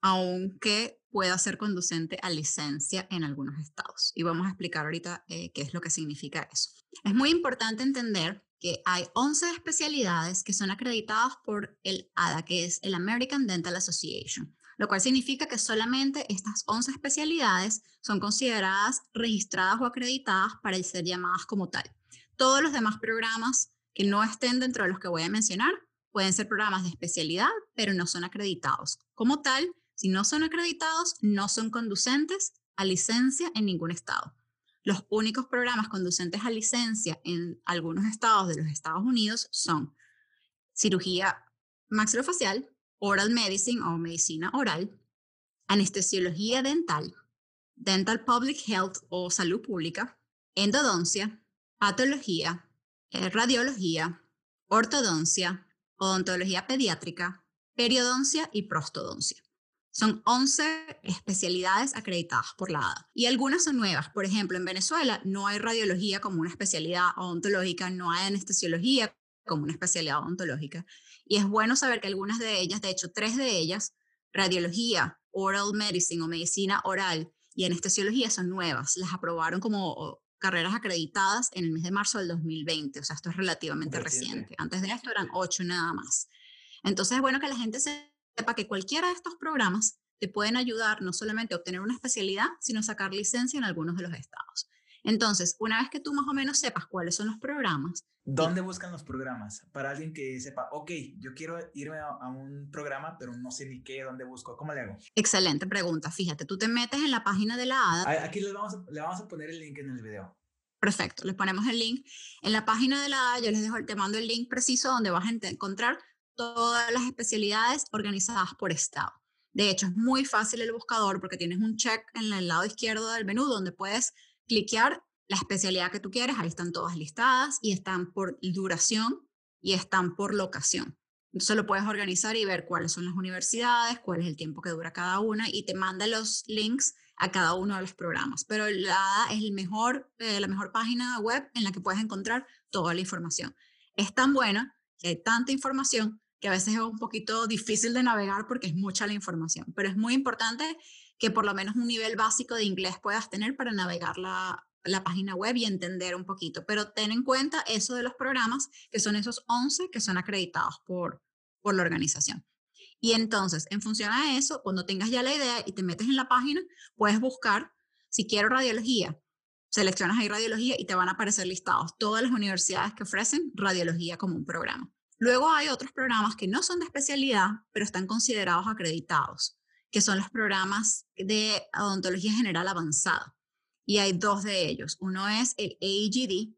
aunque pueda ser conducente a licencia en algunos estados. Y vamos a explicar ahorita eh, qué es lo que significa eso. Es muy importante entender que hay 11 especialidades que son acreditadas por el ADA, que es el American Dental Association lo cual significa que solamente estas 11 especialidades son consideradas registradas o acreditadas para ser llamadas como tal. Todos los demás programas que no estén dentro de los que voy a mencionar pueden ser programas de especialidad, pero no son acreditados. Como tal, si no son acreditados, no son conducentes a licencia en ningún estado. Los únicos programas conducentes a licencia en algunos estados de los Estados Unidos son cirugía maxilofacial, oral medicine o medicina oral, anestesiología dental, dental public health o salud pública, endodoncia, patología, eh, radiología, ortodoncia, odontología pediátrica, periodoncia y prostodoncia. Son 11 especialidades acreditadas por la ADA y algunas son nuevas. Por ejemplo, en Venezuela no hay radiología como una especialidad odontológica, no hay anestesiología como una especialidad odontológica. Y es bueno saber que algunas de ellas, de hecho tres de ellas, radiología, oral medicine o medicina oral y anestesiología son nuevas. Las aprobaron como carreras acreditadas en el mes de marzo del 2020. O sea, esto es relativamente reciente. Antes de esto eran ocho nada más. Entonces es bueno que la gente sepa que cualquiera de estos programas te pueden ayudar no solamente a obtener una especialidad, sino a sacar licencia en algunos de los estados. Entonces, una vez que tú más o menos sepas cuáles son los programas. ¿Dónde buscan los programas? Para alguien que sepa, ok, yo quiero irme a, un programa, pero no sé ni qué, dónde busco, ¿cómo le hago? Excelente pregunta. Fíjate, tú te metes en la página de la ADA. Aquí le vamos, a, le vamos a poner el link en el video. Perfecto, les ponemos el link. En la página de la ADA yo les dejo, te mando el link preciso donde vas a encontrar todas las especialidades organizadas por estado. De hecho, es muy fácil el buscador porque tienes un check en el lado izquierdo del menú donde puedes cliquear la especialidad que tú quieres, ahí están todas listadas y están por duración y están por locación. Entonces lo puedes organizar y ver cuáles son las universidades, cuál es el tiempo que dura cada una y te manda los links a cada uno de los programas. Pero la es eh, la mejor página web en la que puedes encontrar toda la información. Es tan buena que hay tanta información que a veces es un poquito difícil de navegar porque es mucha la información, pero es muy importante que por lo menos un nivel básico de inglés puedas tener para navegar la, la página web y entender un poquito. Pero ten en cuenta eso de los programas, que son esos 11 que son acreditados por, por la organización. Y entonces, en función a eso, cuando tengas ya la idea y te metes en la página, puedes buscar si quiero radiología. Seleccionas ahí radiología y te van a aparecer listados todas las universidades que ofrecen radiología como un programa. Luego hay otros programas que no son de especialidad, pero están considerados acreditados que son los programas de odontología general avanzada. Y hay dos de ellos. Uno es el AGD,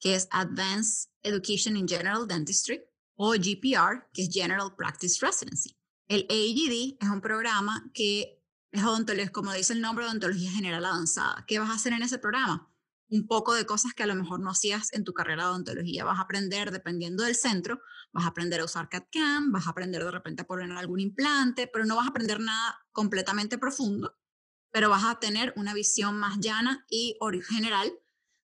que es Advanced Education in General Dentistry, o GPR, que es General Practice Residency. El AGD es un programa que es odontología, como dice el nombre, odontología general avanzada. ¿Qué vas a hacer en ese programa? Un poco de cosas que a lo mejor no hacías en tu carrera de odontología. Vas a aprender, dependiendo del centro, vas a aprender a usar CAD-CAM, vas a aprender de repente a poner algún implante, pero no vas a aprender nada completamente profundo, pero vas a tener una visión más llana y general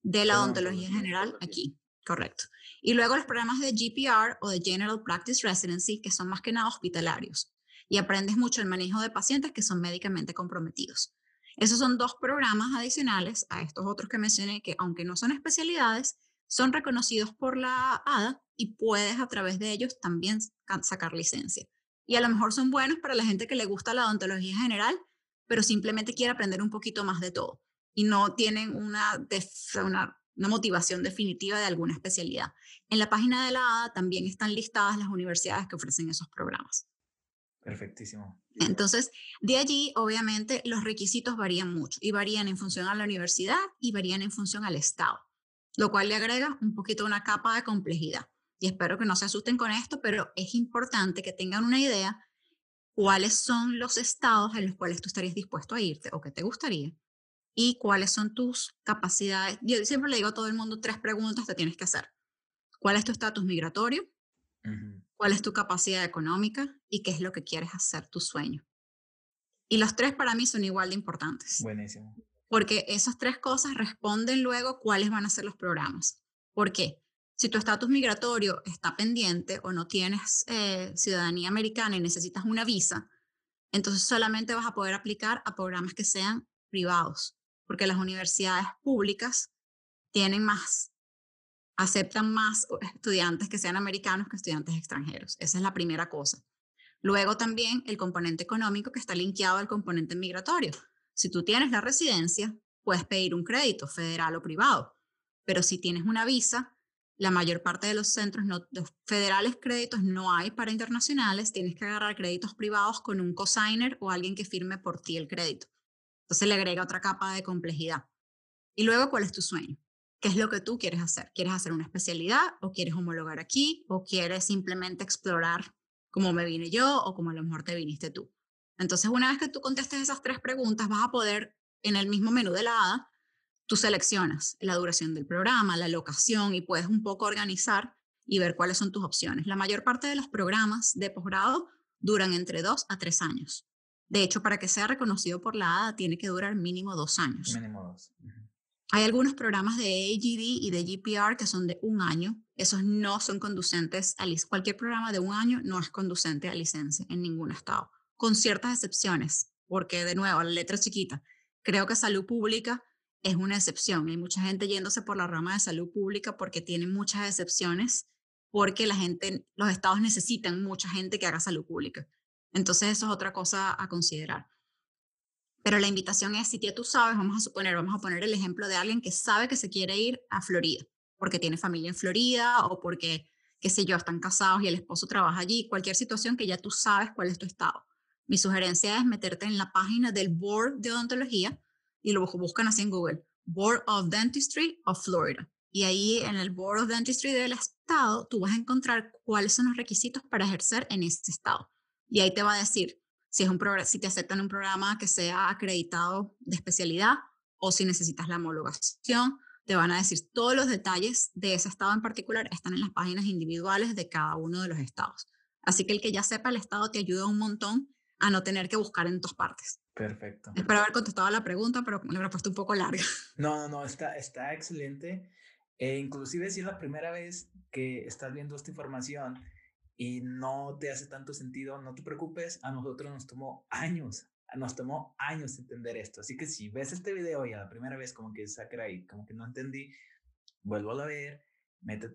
de la odontología general aquí. Correcto. Y luego los programas de GPR o de General Practice Residency, que son más que nada hospitalarios. Y aprendes mucho el manejo de pacientes que son médicamente comprometidos. Esos son dos programas adicionales a estos otros que mencioné que, aunque no son especialidades, son reconocidos por la ADA y puedes a través de ellos también sacar licencia. Y a lo mejor son buenos para la gente que le gusta la odontología general, pero simplemente quiere aprender un poquito más de todo y no tienen una, una, motivación definitiva de alguna especialidad. En la página de la ADA también están listadas las universidades que ofrecen esos programas. Perfectísimo. Entonces, de allí, obviamente, los requisitos varían mucho y varían en función a la universidad y varían en función al estado, lo cual le agrega un poquito una capa de complejidad. Y espero que no se asusten con esto, pero es importante que tengan una idea cuáles son los estados en los cuales tú estarías dispuesto a irte o que te gustaría y cuáles son tus capacidades. Yo siempre le digo a todo el mundo tres preguntas que tienes que hacer. ¿Cuál es tu estatus migratorio? Cuál es tu capacidad económica y qué es lo que quieres hacer, tu sueño. Y los tres para mí son igual de importantes. Buenísimo. Porque esas tres cosas responden luego cuáles van a ser los programas. ¿Por qué? Si tu estatus migratorio está pendiente o no tienes eh, ciudadanía americana y necesitas una visa, entonces solamente vas a poder aplicar a programas que sean privados, porque las universidades públicas tienen más aceptan más estudiantes que sean americanos que estudiantes extranjeros. Esa es la primera cosa. Luego también el componente económico que está linkeado al componente migratorio. Si tú tienes la residencia, puedes pedir un crédito federal o privado, pero si tienes una visa, la mayor parte de los centros no, federales créditos no hay para internacionales, tienes que agarrar créditos privados con un cosigner o alguien que firme por ti el crédito. Entonces le agrega otra capa de complejidad. Y luego, ¿cuál es tu sueño? Qué es lo que tú quieres hacer. ¿Quieres hacer una especialidad o quieres homologar aquí o quieres simplemente explorar cómo me vine yo o cómo a lo mejor te viniste tú? Entonces, una vez que tú contestes esas tres preguntas, vas a poder, en el mismo menú de la ADA, tú seleccionas la duración del programa, la locación y puedes un poco organizar y ver cuáles son tus opciones. La mayor parte de los programas de posgrado duran entre dos a tres años. De hecho, para que sea reconocido por la ADA, tiene que durar mínimo dos años. Mínimo dos. Hay algunos programas de AGD y de GPR que son de un año. Esos no son conducentes a licencia. Cualquier programa de un año no es conducente a licencia en ningún estado, con ciertas excepciones, porque de nuevo, la letra chiquita. Creo que salud pública es una excepción. Hay mucha gente yéndose por la rama de salud pública porque tiene muchas excepciones, porque la gente, los estados necesitan mucha gente que haga salud pública. Entonces, eso es otra cosa a considerar. Pero la invitación es, si tú sabes, vamos a suponer, vamos a poner el ejemplo de alguien que sabe que se quiere ir a Florida, porque tiene familia en Florida o porque, qué sé yo, están casados y el esposo trabaja allí, cualquier situación que ya tú sabes cuál es tu estado. Mi sugerencia es meterte en la página del Board de Odontología y lo buscan así en Google, Board of Dentistry of Florida. Y ahí en el Board of Dentistry del estado, tú vas a encontrar cuáles son los requisitos para ejercer en este estado. Y ahí te va a decir, si, es un si te aceptan un programa que sea acreditado de especialidad o si necesitas la homologación, te van a decir todos los detalles de ese estado en particular, están en las páginas individuales de cada uno de los estados. Así que el que ya sepa el estado te ayuda un montón a no tener que buscar en dos partes. Perfecto. Espero haber contestado la pregunta, pero la he puesto un poco larga. No, no, no, está, está excelente. E inclusive si es la primera vez que estás viendo esta información, y no te hace tanto sentido, no te preocupes, a nosotros nos tomó años, nos tomó años entender esto. Así que si ves este video y a la primera vez como que saca y como que no entendí, vuelvo a ver,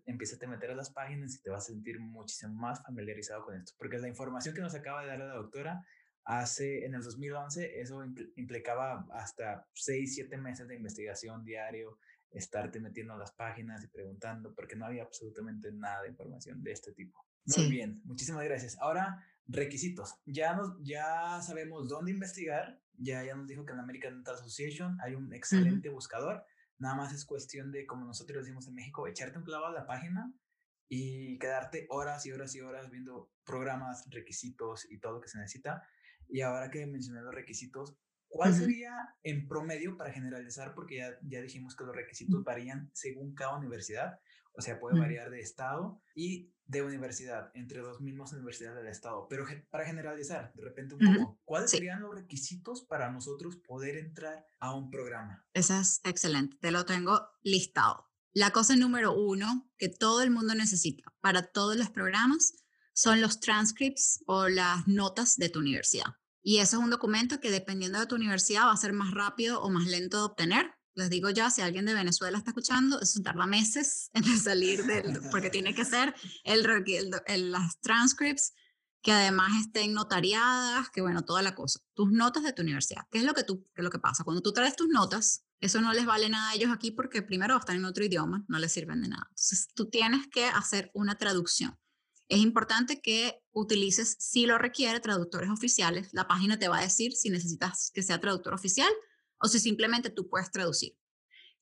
empieza a meter a las páginas y te vas a sentir muchísimo más familiarizado con esto. Porque la información que nos acaba de dar la doctora hace en el 2011, eso implicaba hasta 6, 7 meses de investigación diario, estarte metiendo a las páginas y preguntando, porque no había absolutamente nada de información de este tipo. Muy bien, muchísimas gracias. Ahora, requisitos. Ya, nos, ya sabemos dónde investigar. Ya, ya nos dijo que en la American Dental Association hay un excelente buscador. Nada más es cuestión de, como nosotros decimos en México, echarte un clavo a la página y quedarte horas y horas y horas viendo programas, requisitos y todo lo que se necesita. Y ahora que mencioné los requisitos, ¿Cuál sería en promedio para generalizar? Porque ya, ya dijimos que los requisitos varían según cada universidad, o sea, puede variar de estado y de universidad, entre dos mismas universidades del estado. Pero para generalizar, de repente un poco, ¿cuáles serían los requisitos para nosotros poder entrar a un programa? Esa es excelente, te lo tengo listado. La cosa número uno que todo el mundo necesita para todos los programas son los transcripts o las notas de tu universidad. Y eso es un documento que dependiendo de tu universidad va a ser más rápido o más lento de obtener. Les digo ya, si alguien de Venezuela está escuchando, eso tarda meses en salir del, porque tiene que ser el, el, las transcripts que además estén notariadas, que bueno, toda la cosa. Tus notas de tu universidad. ¿Qué es lo que tú, qué es lo que pasa? Cuando tú traes tus notas, eso no les vale nada a ellos aquí porque primero están en otro idioma, no les sirven de nada. Entonces, tú tienes que hacer una traducción. Es importante que utilices, si lo requiere, traductores oficiales. La página te va a decir si necesitas que sea traductor oficial o si simplemente tú puedes traducir.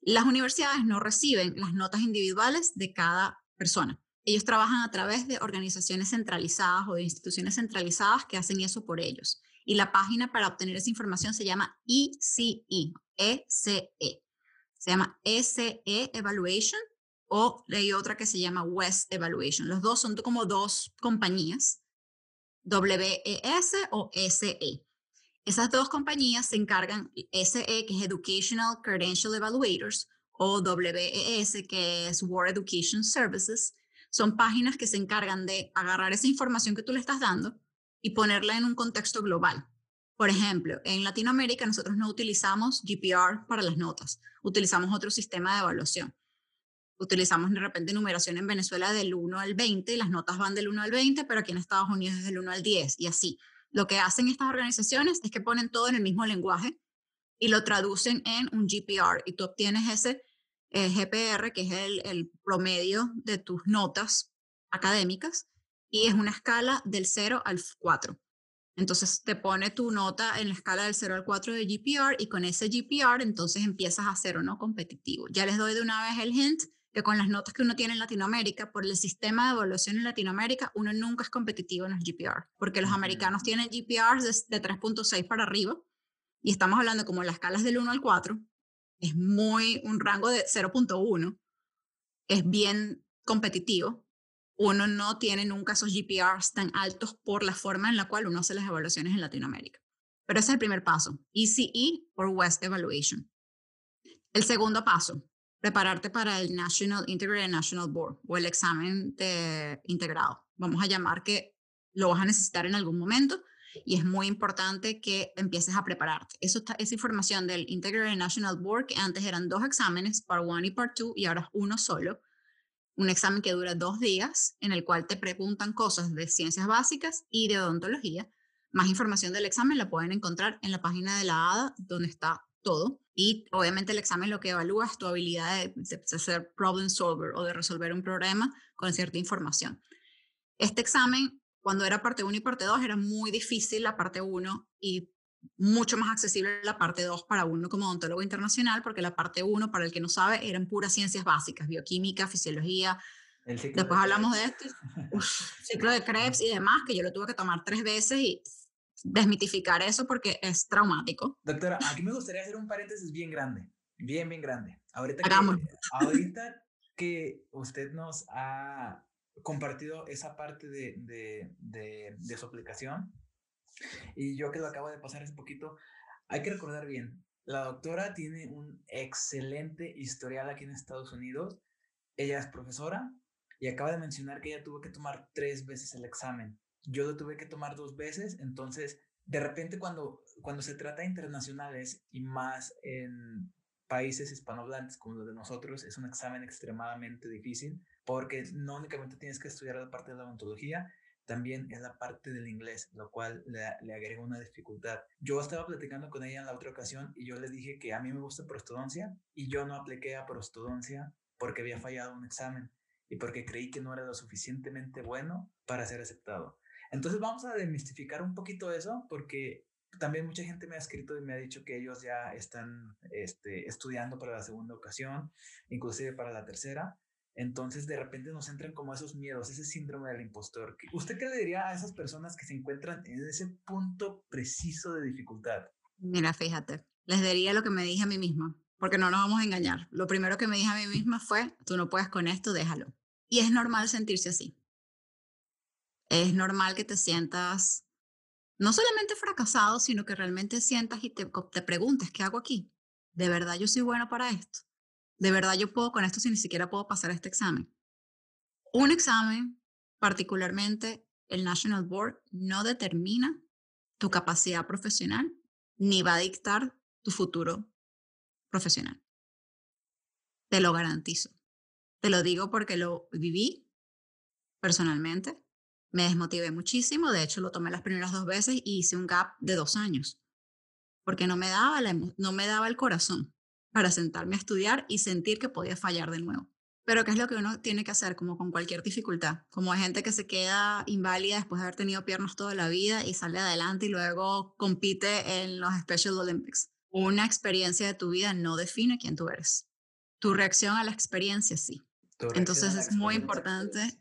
Las universidades no reciben las notas individuales de cada persona. Ellos trabajan a través de organizaciones centralizadas o de instituciones centralizadas que hacen eso por ellos. Y la página para obtener esa información se llama ECE, ECE. E. Se llama ECE Evaluation o hay otra que se llama West Evaluation. Los dos son como dos compañías, WES o SE. Esas dos compañías se encargan, SE que es Educational Credential Evaluators o WES que es World Education Services, son páginas que se encargan de agarrar esa información que tú le estás dando y ponerla en un contexto global. Por ejemplo, en Latinoamérica nosotros no utilizamos GPR para las notas, utilizamos otro sistema de evaluación utilizamos de repente numeración en Venezuela del 1 al 20 y las notas van del 1 al 20, pero aquí en Estados Unidos es del 1 al 10 y así. Lo que hacen estas organizaciones es que ponen todo en el mismo lenguaje y lo traducen en un GPR y tú obtienes ese eh, GPR, que es el, promedio de tus notas académicas y es una escala del 0 al 4. Entonces te pone tu nota en la escala del 0 al 4 de GPR y con ese GPR entonces empiezas a ser o no competitivo. Ya les doy de una vez el hint que con las notas que uno tiene en Latinoamérica, por el sistema de evaluación en Latinoamérica, uno nunca es competitivo en los GPR, porque los americanos tienen GPRs de, 3.6 para arriba, y estamos hablando como las escalas del 1 al 4, es muy un rango de 0.1, es bien competitivo. Uno no tiene nunca esos GPRs tan altos por la forma en la cual uno hace las evaluaciones en Latinoamérica. Pero ese es el primer paso, ECE o West Evaluation. El segundo paso, prepararte para el National Integrated National Board o el examen de integrado. Vamos a llamar que lo vas a necesitar en algún momento y es muy importante que empieces a prepararte. Eso esa información del Integrated National Board, que antes eran dos exámenes, Part 1 y Part 2, y ahora es uno solo. Un examen que dura dos días, en el cual te preguntan cosas de ciencias básicas y de odontología. Más información del examen la pueden encontrar en la página de la ADA, donde está todo. Y obviamente el examen lo que evalúa es tu habilidad de, ser problem solver o de resolver un problema con cierta información. Este examen, cuando era parte 1 y parte 2, era muy difícil la parte 1 y mucho más accesible la parte 2 para uno como odontólogo internacional, porque la parte 1, para el que no sabe, eran puras ciencias básicas, bioquímica, fisiología. Después hablamos de este ciclo de Krebs y demás, que yo lo tuve que tomar tres veces y desmitificar eso porque es traumático. Doctora, aquí me gustaría hacer un paréntesis bien grande, bien, bien grande. Ahorita que, ahorita que usted nos ha compartido esa parte de, de, de, de, su aplicación y yo que lo acabo de pasar hace poquito, hay que recordar bien, la doctora tiene un excelente historial aquí en Estados Unidos. Ella es profesora y acaba de mencionar que ella tuvo que tomar tres veces el examen yo lo tuve que tomar dos veces, entonces de repente cuando, cuando se trata de internacionales y más en países hispanohablantes como los de nosotros, es un examen extremadamente difícil porque no únicamente tienes que estudiar la parte de la odontología, también es la parte del inglés, lo cual le, le agrega una dificultad. Yo estaba platicando con ella en la otra ocasión y yo le dije que a mí me gusta prostodoncia y yo no apliqué a prostodoncia porque había fallado un examen y porque creí que no era lo suficientemente bueno para ser aceptado. Entonces vamos a demistificar un poquito eso porque también mucha gente me ha escrito y me ha dicho que ellos ya están este, estudiando para la segunda ocasión, inclusive para la tercera. Entonces de repente nos entran como esos miedos, ese síndrome del impostor. ¿Usted qué le diría a esas personas que se encuentran en ese punto preciso de dificultad? Mira, fíjate, les diría lo que me dije a mí misma, porque no nos vamos a engañar. Lo primero que me dije a mí misma fue, tú no puedes con esto, déjalo. Y es normal sentirse así. Es normal que te sientas no solamente fracasado, sino que realmente sientas y te, te preguntes, ¿qué hago aquí? ¿De verdad yo soy bueno para esto? ¿De verdad yo puedo con esto si ni siquiera puedo pasar este examen? Un examen, particularmente el National Board, no determina tu capacidad profesional ni va a dictar tu futuro profesional. Te lo garantizo. Te lo digo porque lo viví personalmente. Me desmotivé muchísimo. De hecho, lo tomé las primeras dos veces y hice un gap de dos años. Porque no me daba, no me daba el corazón para sentarme a estudiar y sentir que podía fallar de nuevo. Pero ¿qué es lo que uno tiene que hacer? Como con cualquier dificultad. Como hay gente que se queda inválida después de haber tenido piernas toda la vida y sale adelante y luego compite en los Special Olympics. Una experiencia de tu vida no define quién tú eres. Tu reacción a la experiencia sí. Entonces es muy importante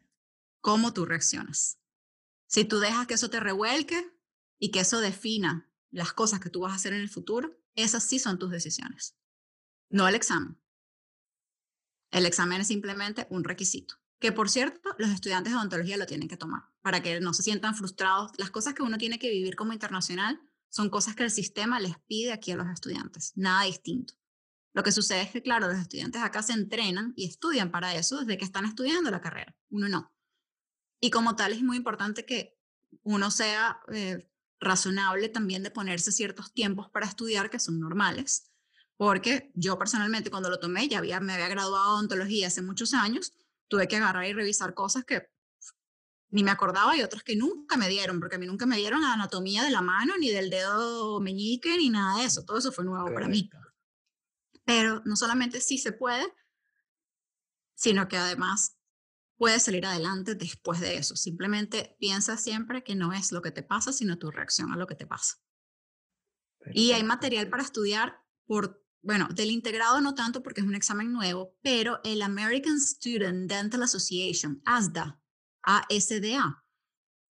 cómo tú reaccionas. Si tú dejas que eso te revuelque y que eso defina las cosas que tú vas a hacer en el futuro, esas sí son tus decisiones, no el examen. El examen es simplemente un requisito, que por cierto, los estudiantes de odontología lo tienen que tomar para que no se sientan frustrados. Las cosas que uno tiene que vivir como internacional son cosas que el sistema les pide aquí a los estudiantes, nada distinto. Lo que sucede es que, claro, los estudiantes acá se entrenan y estudian para eso desde que están estudiando la carrera, uno no. Y como tal es muy importante que uno sea eh, razonable también de ponerse ciertos tiempos para estudiar que son normales porque yo personalmente cuando lo tomé, ya había, me había graduado de odontología hace muchos años, tuve que agarrar y revisar cosas que ni me acordaba y otras que nunca me dieron, porque a mí nunca me dieron la anatomía de la mano, ni del dedo meñique, ni nada de eso. Todo eso fue nuevo para mí. Pero no solamente sí se puede, sino que además puedes salir adelante después de eso. Simplemente piensa siempre que no es lo que te pasa, sino tu reacción a lo que te pasa. Y hay material para estudiar por bueno, del integrado no tanto porque es un examen nuevo, pero el American Student Dental Association, ASDA, ASDA,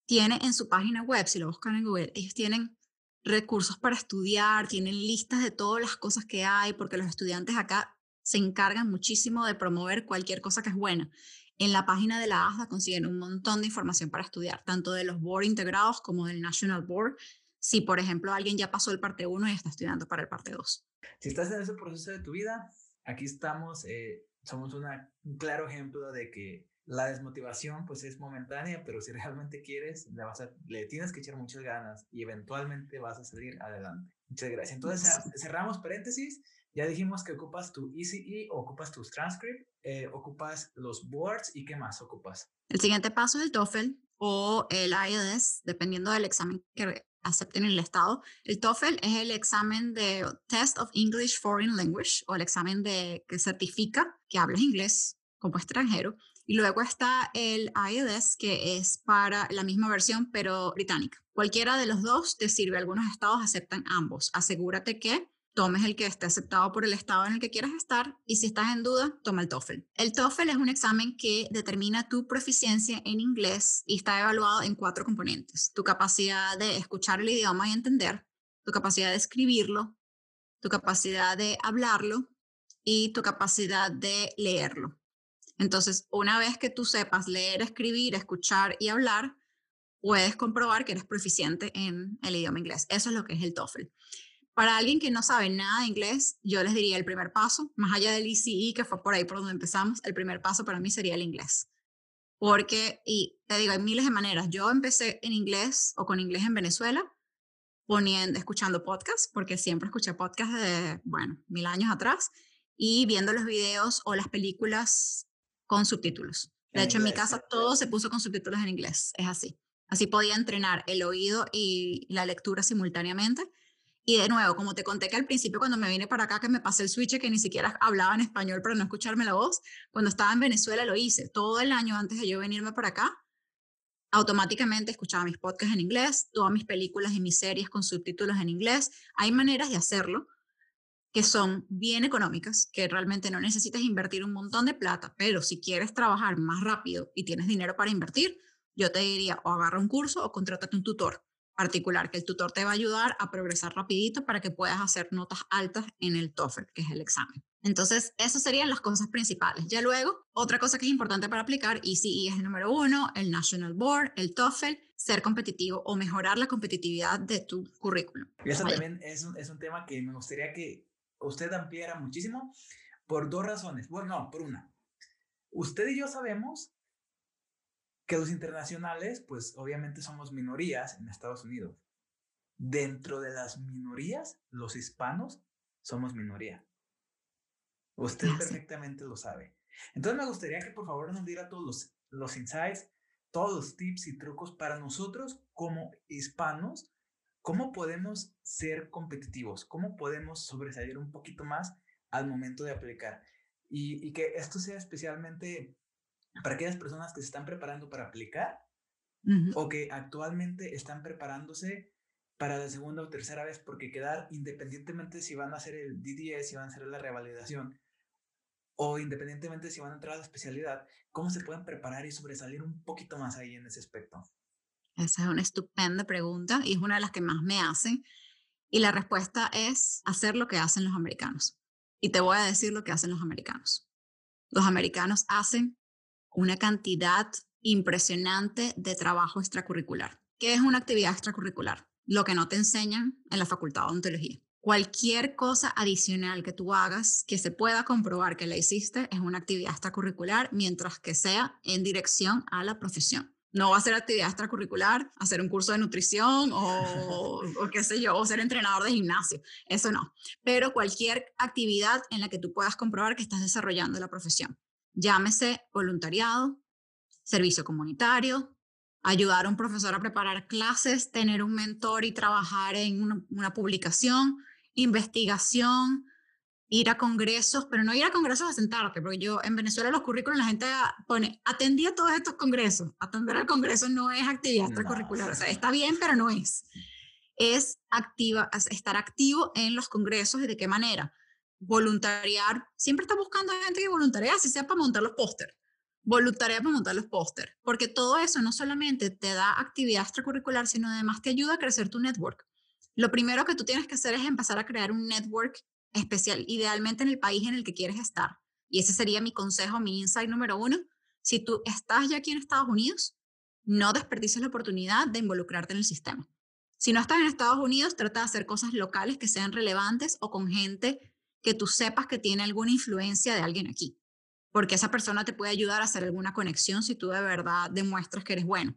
tiene en su página web, si lo buscan en Google, ellos tienen recursos para estudiar, tienen listas de todas las cosas que hay, porque los estudiantes acá se encargan muchísimo de promover cualquier cosa que es buena. En la página de la ASDA consiguen un montón de información para estudiar, tanto de los board integrados como del National Board, si por ejemplo alguien ya pasó el parte 1 y está estudiando para el parte 2. Si estás en ese proceso de tu vida, aquí estamos, eh, somos una, un claro ejemplo de que la desmotivación pues es momentánea, pero si realmente quieres, le, vas a, le tienes que echar muchas ganas y eventualmente vas a salir adelante. Muchas gracias. Entonces cerramos paréntesis. Ya dijimos que ocupas tu ECE, ocupas tus transcript, eh, ocupas los boards y qué más ocupas. El siguiente paso es el TOEFL o el IELTS, dependiendo del examen que acepten en el estado. El TOEFL es el examen de Test of English Foreign Language o el examen de que certifica que hablas inglés como extranjero. Y luego está el IELTS, que es para la misma versión, pero británica. Cualquiera de los dos te sirve. Algunos estados aceptan ambos. Asegúrate que tomes el que esté aceptado por el estado en el que quieras estar y si estás en duda, toma el TOEFL. El TOEFL es un examen que determina tu proficiencia en inglés y está evaluado en cuatro componentes. Tu capacidad de escuchar el idioma y entender, tu capacidad de escribirlo, tu capacidad de hablarlo y tu capacidad de leerlo. Entonces, una vez que tú sepas leer, escribir, escuchar y hablar, puedes comprobar que eres proficiente en el idioma inglés. Eso es lo que es el TOEFL. Para alguien que no sabe nada de inglés, yo les diría el primer paso, más allá del ECE, que fue por ahí por donde empezamos, el primer paso para mí sería el inglés. Porque, y te digo, hay miles de maneras. Yo empecé en inglés o con inglés en Venezuela, poniendo, escuchando podcasts, porque siempre escuché podcasts de, bueno, mil años atrás, y viendo los videos o las películas con subtítulos. De hecho, en mi casa todo se puso con subtítulos en inglés, es así. Así podía entrenar el oído y la lectura simultáneamente y de nuevo, como te conté que al principio cuando me vine para acá, que me pasé el switch, que ni siquiera hablaba en español para no escucharme la voz, cuando estaba en Venezuela lo hice. Todo el año antes de yo venirme para acá, automáticamente escuchaba mis podcasts en inglés, todas mis películas y mis series con subtítulos en inglés. Hay maneras de hacerlo que son bien económicas, que realmente no necesitas invertir un montón de plata, pero si quieres trabajar más rápido y tienes dinero para invertir, yo te diría o agarra un curso o contrátate un tutor particular, que el tutor te va a ayudar a progresar rapidito para que puedas hacer notas altas en el TOEFL, que es el examen. Entonces, esas serían las cosas principales. Ya luego, otra cosa que es importante para aplicar, ECE es el número uno, el National Board, el TOEFL, ser competitivo o mejorar la competitividad de tu currículum. Y eso también es un, es un tema que me gustaría que usted ampliara muchísimo por dos razones. Bueno, no, por una. Usted y yo sabemos que los internacionales, pues obviamente somos minorías en Estados Unidos. Dentro de las minorías, los hispanos somos minoría. Usted perfectamente lo sabe. Entonces me gustaría que por favor nos diera todos los, los insights, todos los tips y trucos para nosotros como hispanos, cómo podemos ser competitivos, cómo podemos sobresalir un poquito más al momento de aplicar. Y, y que esto sea especialmente para aquellas personas que se están preparando para aplicar o que actualmente están preparándose para la segunda o tercera vez, porque quedar independientemente si van a hacer el DDS, si van a hacer la revalidación, o independientemente si van a entrar a la especialidad, ¿cómo se pueden preparar y sobresalir un poquito más ahí en ese aspecto? Esa es una estupenda pregunta y es una de las que más me hacen. Y la respuesta es hacer lo que hacen los americanos. Y te voy a decir lo que hacen los americanos. Los americanos hacen una cantidad impresionante de trabajo extracurricular. ¿Qué es una actividad extracurricular? Lo que no te enseñan en la facultad de odontología. Cualquier cosa adicional que tú hagas que se pueda comprobar que la hiciste es una actividad extracurricular mientras que sea en dirección a la profesión. No va a ser actividad extracurricular, hacer un curso de nutrición o, o, qué sé yo, o ser entrenador de gimnasio. Eso no. Pero cualquier actividad en la que tú puedas comprobar que estás desarrollando la profesión. Llámese voluntariado, servicio comunitario, ayudar a un profesor a preparar clases, tener un mentor y trabajar en una, publicación, investigación, ir a congresos, pero no ir a congresos a sentarte, porque yo en Venezuela los currículos la gente pone, atendí a todos estos congresos. Atender al congreso no es actividad extracurricular, o sea, está bien, pero no es. Es activa, estar activo en los congresos y de qué manera voluntariar, siempre está buscando gente que voluntaria, si sea para montar los póster, voluntariar para montar los póster, porque todo eso no solamente te da actividad extracurricular, sino además te ayuda a crecer tu network. Lo primero que tú tienes que hacer es empezar a crear un network especial, idealmente en el país en el que quieres estar. Y ese sería mi consejo, mi insight número uno. Si tú estás ya aquí en Estados Unidos, no desperdices la oportunidad de involucrarte en el sistema. Si no estás en Estados Unidos, trata de hacer cosas locales que sean relevantes o con gente que tú sepas que tiene alguna influencia de alguien aquí, porque esa persona te puede ayudar a hacer alguna conexión si tú de verdad demuestras que eres bueno.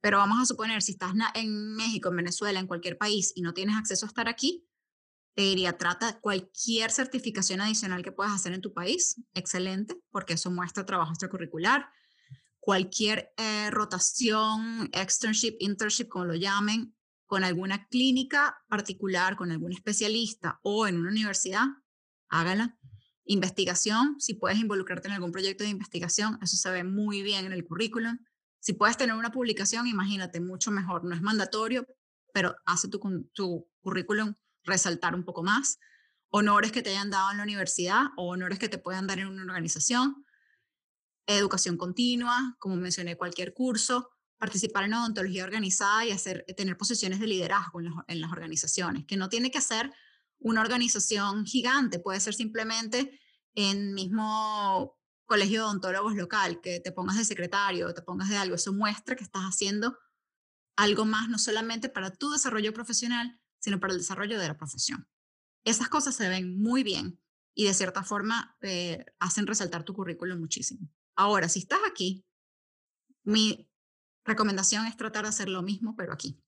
Pero vamos a suponer, si estás en México, en Venezuela, en cualquier país y no tienes acceso a estar aquí, te diría, trata cualquier certificación adicional que puedas hacer en tu país, excelente, porque eso muestra trabajo extracurricular. Cualquier eh, rotación, externship, internship, como lo llamen, con alguna clínica particular, con algún especialista o en una universidad, hágala. Investigación, si puedes involucrarte en algún proyecto de investigación, eso se ve muy bien en el currículum. Si puedes tener una publicación, imagínate, mucho mejor. No es mandatorio, pero hace tu, tu currículum resaltar un poco más. Honores que te hayan dado en la universidad o honores que te puedan dar en una organización. Educación continua, como mencioné, cualquier curso. Participar en odontología organizada y hacer, tener posiciones de liderazgo en las, en las organizaciones, que no tiene que ser una organización gigante, puede ser simplemente en mismo colegio de odontólogos local, que te pongas de secretario, te pongas de algo, eso muestra que estás haciendo algo más, no solamente para tu desarrollo profesional, sino para el desarrollo de la profesión. Esas cosas se ven muy bien y de cierta forma eh, hacen resaltar tu currículum muchísimo. Ahora, si estás aquí, mi recomendación es tratar de hacer lo mismo, pero aquí.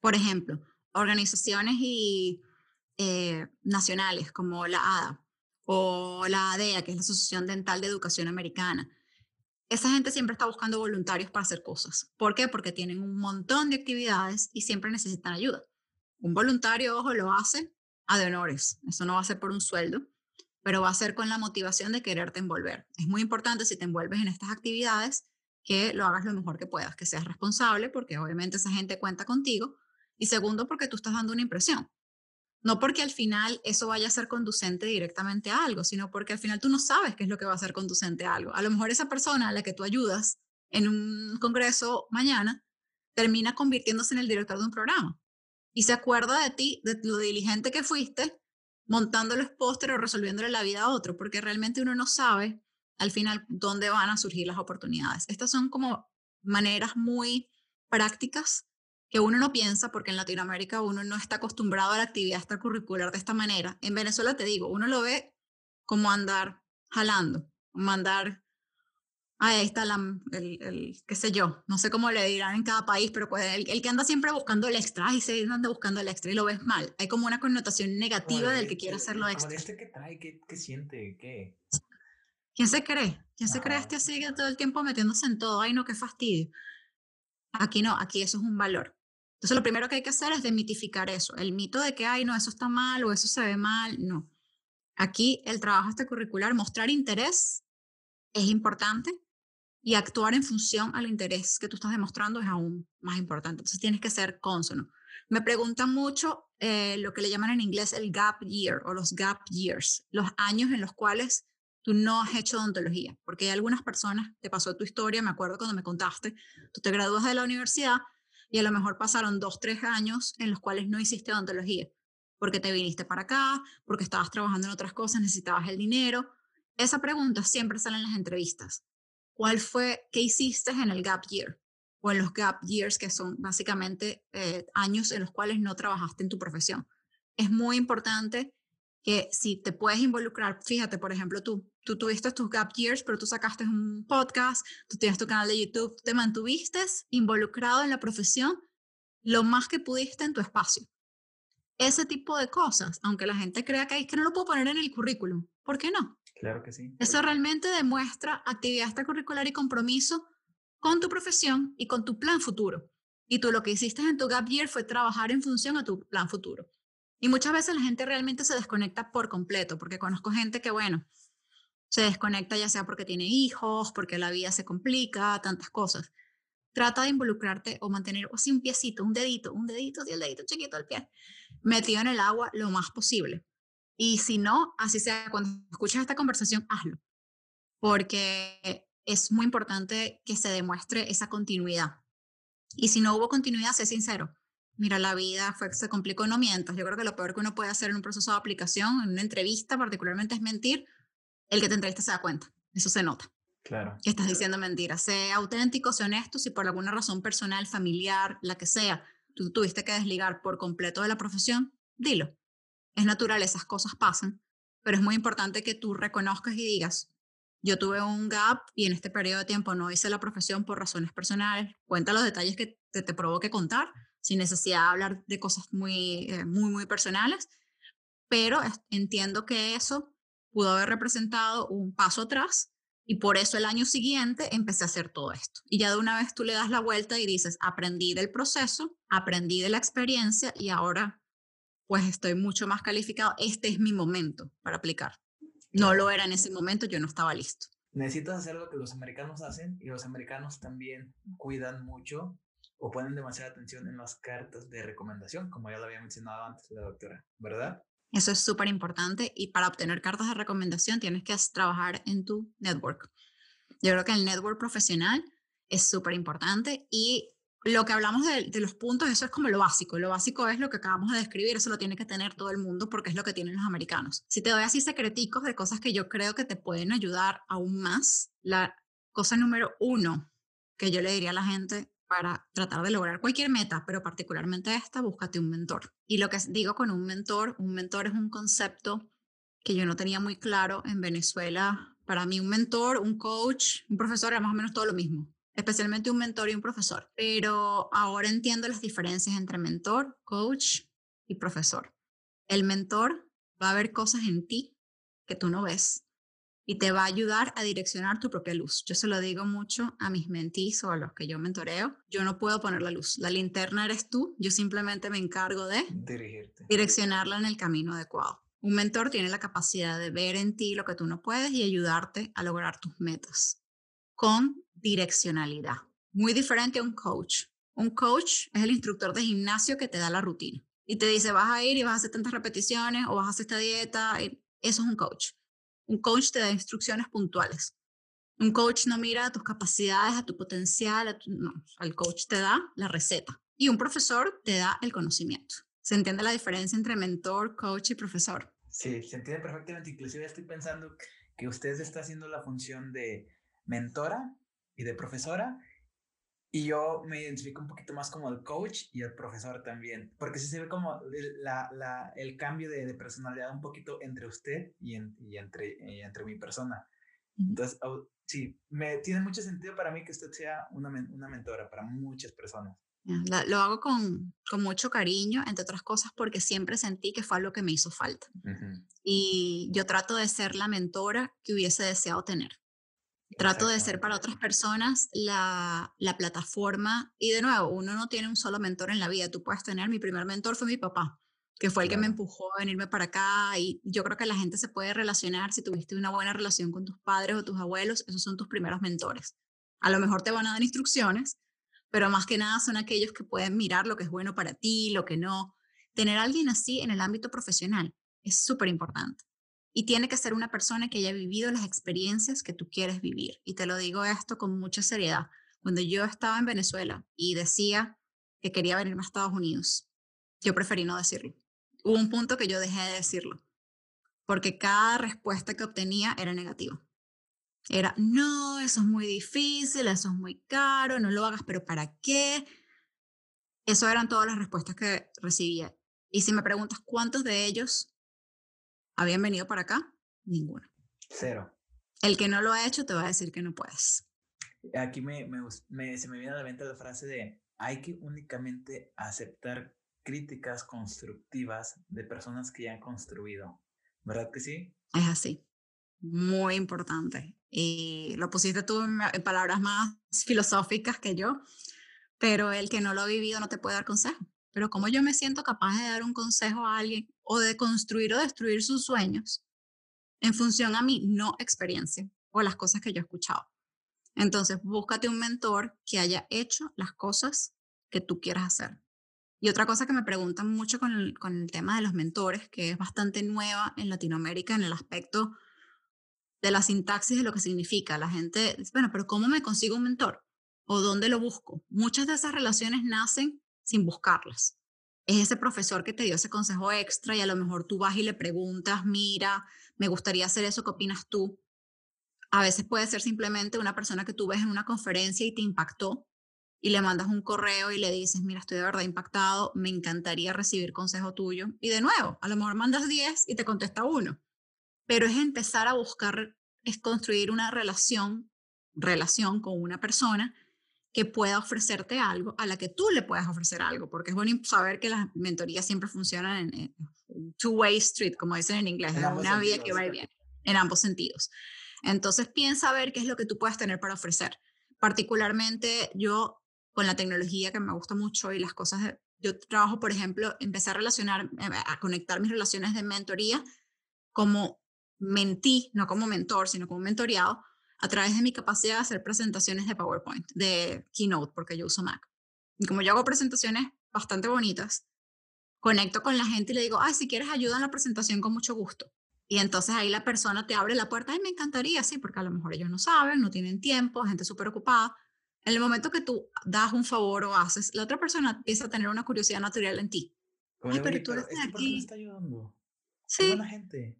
Por ejemplo, organizaciones y eh, nacionales como la ADA o la ADEA, que es la Asociación Dental de Educación Americana. Esa gente siempre está buscando voluntarios para hacer cosas. ¿Por qué? Porque tienen un montón de actividades y siempre necesitan ayuda. Un voluntario, ojo, lo hace a de honores. Eso no va a ser por un sueldo, pero va a ser con la motivación de quererte envolver. Es muy importante si te envuelves en estas actividades que lo hagas lo mejor que puedas, que seas responsable, porque obviamente esa gente cuenta contigo. Y segundo, porque tú estás dando una impresión. No porque al final eso vaya a ser conducente directamente a algo, sino porque al final tú no sabes qué es lo que va a ser conducente a algo. A lo mejor esa persona a la que tú ayudas en un congreso mañana termina convirtiéndose en el director de un programa y se acuerda de ti, de lo diligente que fuiste, montando los pósteres o resolviéndole la vida a otro, porque realmente uno no sabe al final dónde van a surgir las oportunidades. Estas son como maneras muy prácticas que uno no piensa porque en Latinoamérica uno no está acostumbrado a la actividad extracurricular de esta manera. En Venezuela te digo, uno lo ve como andar jalando, como andar ahí está la, el, el, qué sé yo, no sé cómo le dirán en cada país, pero pues el, el que anda siempre buscando el extra y se anda buscando el extra y lo ves mal. Hay como una connotación negativa del que quiere hacerlo extra. este que trae, ¿qué, qué siente? ¿Qué? ¿Quién se cree? ¿Quién se cree este así todo el tiempo metiéndose en todo? Ay, no, qué fastidio. Aquí no, aquí eso es un valor. Entonces lo primero que hay que hacer es demitificar eso. El mito de que, ay, no, eso está mal o eso se ve mal, no. Aquí el trabajo extracurricular, mostrar interés es importante, y actuar en función al interés que tú estás demostrando es aún más importante. Entonces tienes que ser consono. Me preguntan mucho eh, lo que le llaman en inglés el gap year o los gap years, los años en los cuales tú no has hecho odontología, porque hay algunas personas, te pasó tu historia, me acuerdo cuando me contaste, tú te gradúas de la universidad y a lo mejor pasaron dos, tres años en los cuales no hiciste odontología, porque te viniste para acá, porque estabas trabajando en otras cosas, necesitabas el dinero. Esa pregunta siempre sale en las entrevistas. ¿Cuál fue, qué hiciste en el gap year? O en los gap years, que son básicamente eh, años en los cuales no trabajaste en tu profesión. Es muy importante que si te puedes involucrar, fíjate, por ejemplo, tú, tú tuviste tus gap years, pero tú sacaste un podcast, tú tienes tu canal de YouTube, te mantuviste involucrado en la profesión lo más que pudiste en tu espacio. Ese tipo de cosas, aunque la gente crea que, es que no lo puedo poner en el currículum, ¿por qué no? Claro que sí. Eso realmente demuestra actividad extracurricular y compromiso con tu profesión y con tu plan futuro. Y tú lo que hiciste en tu gap year fue trabajar en función a tu plan futuro. Y muchas veces la gente realmente se desconecta por completo, porque conozco gente que, bueno, se desconecta ya sea porque tiene hijos, porque la vida se complica, tantas cosas. Trata de involucrarte o mantener así un piecito, un dedito, un dedito, el dedito chiquito del pie, metido en el agua lo más posible. Y si no, así sea, cuando escuchas esta conversación, hazlo, porque es muy importante que se demuestre esa continuidad. Y si no hubo continuidad, sé sincero. Mira, la vida fue, se complicó, no mientas. Yo creo que lo peor que uno puede hacer en un proceso de aplicación, en una entrevista particularmente, es mentir. El que te entrevista se da cuenta. Eso se nota. Claro. Que estás diciendo mentiras. Sé auténtico, sé honesto. Si por alguna razón personal, familiar, la que sea, tú tuviste que desligar por completo de la profesión, dilo. Es natural, esas cosas pasan, pero es muy importante que tú reconozcas y digas, yo tuve un gap y en este periodo de tiempo no hice la profesión por razones personales. Cuenta los detalles que te, te provoque contar, sin necesidad de hablar de cosas muy, eh, muy, muy personales, pero entiendo que eso pudo haber representado un paso atrás y por eso el año siguiente empecé a hacer todo esto. Y ya de una vez tú le das la vuelta y dices, aprendí del proceso, aprendí de la experiencia y ahora pues estoy mucho más calificado. Este es mi momento para aplicar. No lo era en ese momento, yo no estaba listo. Necesitas hacer lo que los americanos hacen y los americanos también cuidan mucho o ponen demasiada atención en las cartas de recomendación, como ya lo había mencionado antes la doctora, ¿verdad? Eso es súper importante y para obtener cartas de recomendación tienes que trabajar en tu network. Yo creo que el network profesional es súper importante y lo que hablamos de, los puntos, eso es como lo básico. Lo básico es lo que acabamos de describir, eso lo tiene que tener todo el mundo porque es lo que tienen los americanos. Si te doy así secreticos de cosas que yo creo que te pueden ayudar aún más, la cosa número uno que yo le diría a la gente para tratar de lograr cualquier meta, pero particularmente esta, búscate un mentor. Y lo que digo con un mentor, un mentor es un concepto que yo no tenía muy claro en Venezuela. Para mí un mentor, un coach, un profesor era más o menos todo lo mismo especialmente un mentor y un profesor. Pero ahora entiendo las diferencias entre mentor, coach y profesor. El mentor va a ver cosas en ti que tú no ves y te va a ayudar a direccionar tu propia luz. Yo se lo digo mucho a mis mentis o a los que yo mentoreo. Yo no puedo poner la luz. La linterna eres tú. Yo simplemente me encargo de Dirigirte. direccionarla en el camino adecuado. Un mentor tiene la capacidad de ver en ti lo que tú no puedes y ayudarte a lograr tus metas con direccionalidad. Muy diferente a un coach. Un coach es el instructor de gimnasio que te da la rutina y te dice vas a ir y vas a hacer tantas repeticiones o vas a hacer esta dieta. Eso es un coach. Un coach te da instrucciones puntuales. Un coach no mira a tus capacidades, a tu potencial, no, el coach te da la receta y un profesor te da el conocimiento. ¿Se entiende la diferencia entre mentor, coach y profesor? Sí, se entiende perfectamente. Inclusive estoy pensando que usted está haciendo la función de mentora y de profesora y yo me identifico un poquito más como el coach y el profesor también, porque sí se ve como la, la, el cambio de, de, personalidad un poquito entre usted y, y entre, y entre mi persona. Entonces, sí, me tiene mucho sentido para mí que usted sea una, una mentora para muchas personas. Lo hago con, con, mucho cariño, entre otras cosas, porque siempre sentí que fue algo que me hizo falta. Y yo trato de ser la mentora que hubiese deseado tener. Trato de ser para otras personas la, la, plataforma y de nuevo, uno no tiene un solo mentor en la vida, tú puedes tener, mi primer mentor fue mi papá, que fue el que me empujó a venirme para acá y yo creo que la gente se puede relacionar, si tuviste una buena relación con tus padres o tus abuelos, esos son tus primeros mentores. A lo mejor te van a dar instrucciones, pero más que nada son aquellos que pueden mirar lo que es bueno para ti, lo que no. Tener a alguien así en el ámbito profesional es súper importante. Y tiene que ser una persona que haya vivido las experiencias que tú quieres vivir. Y te lo digo esto con mucha seriedad. Cuando yo estaba en Venezuela y decía que quería venirme a Estados Unidos, yo preferí no decirlo. Hubo un punto que yo dejé de decirlo, porque cada respuesta que obtenía era negativa. Era, no, eso es muy difícil, eso es muy caro, no lo hagas, pero ¿para qué? Eso eran todas las respuestas que recibía. Y si me preguntas cuántos de ellos ¿Habían venido para acá? Ninguno. Cero. El que no lo ha hecho te va a decir que no puedes. Aquí me, me, se me viene a la mente la frase de hay que únicamente aceptar críticas constructivas de personas que ya han construido. ¿Verdad que sí? Es así. Muy importante. Y lo pusiste tú en palabras más filosóficas que yo, pero el que no lo ha vivido no te puede dar consejo. Pero como yo me siento capaz de dar un consejo a alguien o de construir o destruir sus sueños en función a mi no experiencia o las cosas que yo he escuchado. Entonces, búscate un mentor que haya hecho las cosas que tú quieras hacer. Y otra cosa que me preguntan mucho con el, con el tema de los mentores, que es bastante nueva en Latinoamérica en el aspecto de la sintaxis de lo que significa. La gente bueno, pero ¿cómo me consigo un mentor? ¿O dónde lo busco? Muchas de esas relaciones nacen sin buscarlas es ese profesor que te dio ese consejo extra y a lo mejor tú vas y le preguntas, mira, me gustaría hacer eso, ¿qué opinas tú? A veces puede ser simplemente una persona que tú ves en una conferencia y te impactó y le mandas un correo y le dices, mira, estoy de verdad impactado, me encantaría recibir consejo tuyo. Y de nuevo, a lo mejor mandas 10 y te contesta uno. Pero es empezar a buscar, es construir una relación, relación con una persona que pueda ofrecerte algo, a la que tú le puedas ofrecer algo, porque es bueno saber que las mentorías siempre funcionan en, two-way street, como dicen en inglés, en una vía que va y viene, en ambos sentidos. Entonces piensa a ver qué es lo que tú puedes tener para ofrecer. Particularmente yo con la tecnología que me gusta mucho y las cosas, de, yo trabajo, por ejemplo, empecé a relacionar, eh, a conectar mis relaciones de mentoría como mentí, no como mentor, sino como mentoreado, a través de mi capacidad de hacer presentaciones de PowerPoint, de Keynote, porque yo uso Mac. Y como yo hago presentaciones bastante bonitas, conecto con la gente y le digo, ay, si quieres ayuda en la presentación, con mucho gusto. Y entonces ahí la persona te abre la puerta, ay, me encantaría, sí, porque a lo mejor ellos no saben, no tienen tiempo, gente súper ocupada. En el momento que tú das un favor o haces, la otra persona empieza a tener una curiosidad natural en ti. Ay, pero tú eres de aquí. Me está ayudando. Sí. buena gente.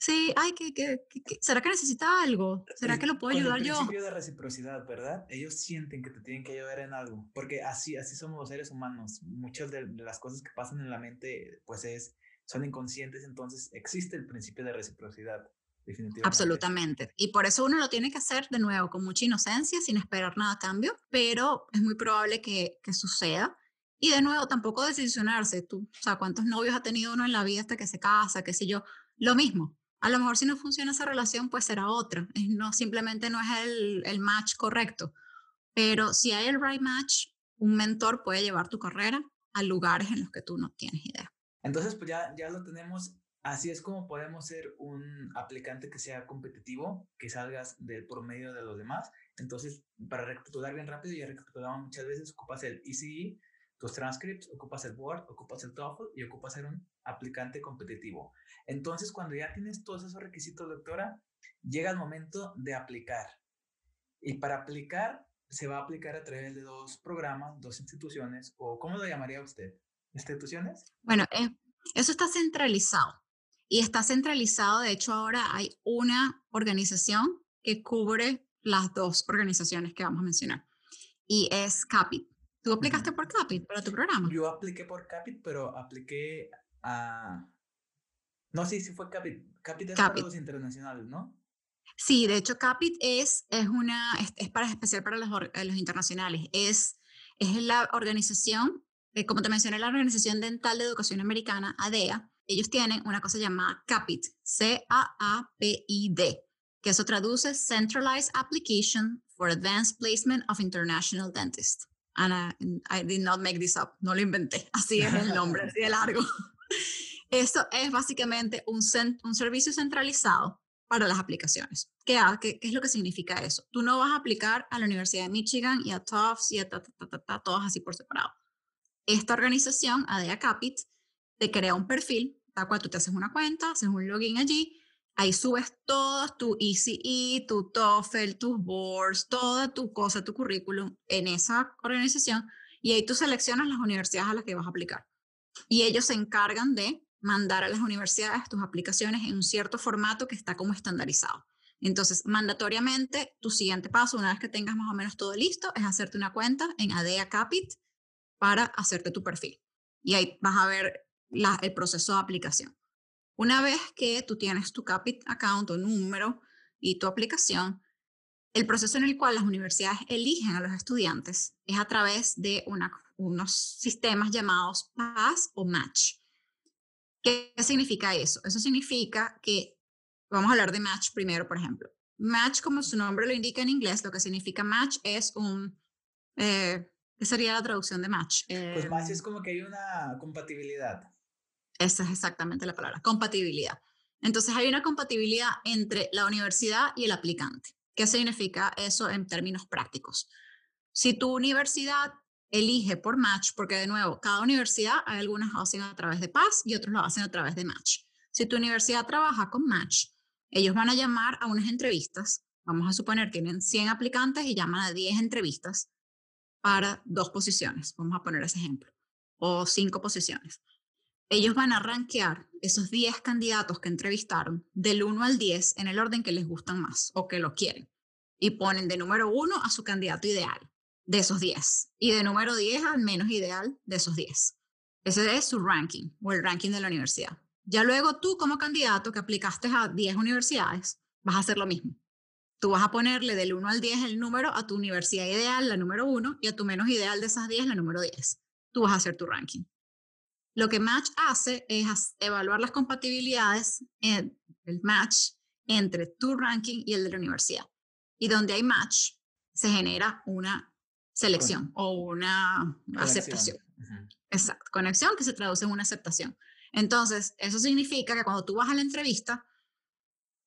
Sí, ay, ¿qué, qué, será que necesita algo? ¿Será que lo puedo ayudar el yo? principio de reciprocidad, ¿verdad? Ellos sienten que te tienen que ayudar en algo, porque así, así somos los seres humanos. Muchas de, las cosas que pasan en la mente, pues es, son inconscientes, entonces existe el principio de reciprocidad. Definitivamente. Absolutamente. Y por eso uno lo tiene que hacer de nuevo con mucha inocencia, sin esperar nada a cambio, pero es muy probable que, que suceda. Y de nuevo, tampoco desilusionarse. Tú, o sea, ¿cuántos novios ha tenido uno en la vida hasta que se casa? ¿Qué sé yo? Lo mismo a lo mejor si no funciona esa relación, pues será otra. No, simplemente no es el, el match correcto. Pero si hay el right match, un mentor puede llevar tu carrera a lugares en los que tú no tienes idea. Entonces, pues ya, ya lo tenemos. Así es como podemos ser un aplicante que sea competitivo, que salgas del promedio de los demás. Entonces, para recapitular bien rápido, ya recapitulamos muchas veces, ocupas el ECE, tus transcripts, ocupas el Word, ocupas el TOEFL y ocupas ser un aplicante competitivo. Entonces, cuando ya tienes todos esos requisitos, doctora, llega el momento de aplicar. Y para aplicar, se va a aplicar a través de dos programas, dos instituciones, o ¿cómo lo llamaría usted? ¿Instituciones? Bueno, eh, eso está centralizado. Y está centralizado, de hecho ahora hay una organización que cubre las dos organizaciones que vamos a mencionar. Y es CAPIT. ¿Tú aplicaste por CAPIT para tu programa? Yo apliqué por CAPIT, pero apliqué a... No, sí, sí fue CAPIT. CAPIT es para los internacionales, ¿no? Sí, de hecho CAPIT es, es, una, es, para especial para los, eh, los, internacionales. Es, es la organización, eh, como te mencioné, la Organización Dental de Educación Americana, ADEA. E Ellos tienen una cosa llamada CAPIT, C-A-A-P-I-D, que eso traduce Centralized Application for Advanced Placement of International Dentists. And I, did not make this up, no lo inventé, así es el nombre, así de largo. Esto es básicamente un, servicio centralizado para las aplicaciones. ¿Qué, ¿Qué, es lo que significa eso? Tú no vas a aplicar a la Universidad de Michigan y a Tufts y a ta, ta, ta, todos así por separado. Esta organización, ADEA Capit, te crea un perfil, tal cual tú te haces una cuenta, haces un login allí, ahí subes todo tu ECE, tu TOEFL, tus boards, toda tu cosa, tu currículum en esa organización y ahí tú seleccionas las universidades a las que vas a aplicar. Y ellos se encargan de mandar a las universidades tus aplicaciones en un cierto formato que está como estandarizado. Entonces, mandatoriamente, tu siguiente paso, una vez que tengas más o menos todo listo, es hacerte una cuenta en ADEA Capit para hacerte tu perfil. Y ahí vas a ver el proceso de aplicación. Una vez que tú tienes tu Capit account o número y tu aplicación, el proceso en el cual las universidades eligen a los estudiantes es a través de unos sistemas llamados PAS o Match. ¿Qué significa eso? Eso significa que, vamos a hablar de match primero, por ejemplo. Match, como su nombre lo indica en inglés, lo que significa match es un, eh, ¿qué sería la traducción de match? pues match es em como que hay una compatibilidad. Esa es exactamente la palabra, compatibilidad. Entonces hay una compatibilidad entre la universidad y el aplicante. ¿Qué significa eso en términos prácticos? Si tu universidad elige por match, porque de nuevo, cada universidad, hay algunas lo hacen a través de PAS y otros lo hacen a través de match. Si tu universidad trabaja con match, ellos van a llamar a unas entrevistas, vamos a suponer tienen 100 aplicantes y llaman a 10 entrevistas para dos posiciones, vamos a poner ese ejemplo, o cinco posiciones. Ellos van a rankear esos 10 candidatos que entrevistaron del 1 al 10 en el orden que les gustan más o que lo quieren. Y ponen de número 1 a su candidato ideal de esos 10 y de número 10 al menos ideal de esos 10. Ese es su ranking o el ranking de la universidad. Ya luego tú como candidato que aplicaste a 10 universidades, vas a hacer lo mismo. Tú vas a ponerle del 1 al 10 el número a tu universidad ideal, la número 1, y a tu menos ideal de esas 10, la número 10. Tú vas a hacer tu ranking. Lo que Match hace es evaluar las compatibilidades, en el match entre tu ranking y el de la universidad. Y donde hay match, se genera una selección o una aceptación. Exacto, conexión que se traduce en una aceptación. Entonces, eso significa que cuando tú vas a la entrevista,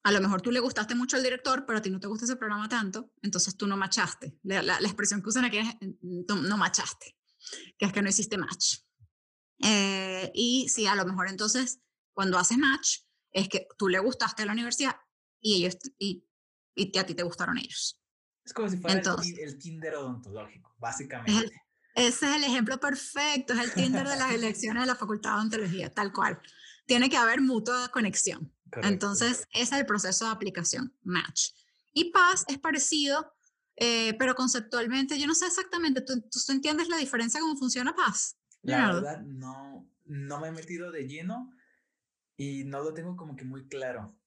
a lo mejor tú le gustaste mucho al director, pero a ti no te gusta ese programa tanto, entonces tú no machaste. La, la, expresión que usan aquí es no, no, machaste, que es que no hiciste match. Eh, y sí, a lo mejor entonces, cuando haces match, es que tú le gustaste a la universidad y ellos y, y a ti te gustaron ellos. Es como si fuera el, Tinder odontológico, básicamente. ese es el ejemplo perfecto, es el Tinder de las elecciones de la Facultad de Odontología, tal cual. Tiene que haber mutua conexión. Entonces, ese es el proceso de aplicación, match. Y PAS es parecido, eh, pero conceptualmente, yo no sé exactamente, ¿tú, ¿tú, entiendes la diferencia cómo funciona PAS? La verdad, no, no me he metido de lleno y no lo tengo como que muy claro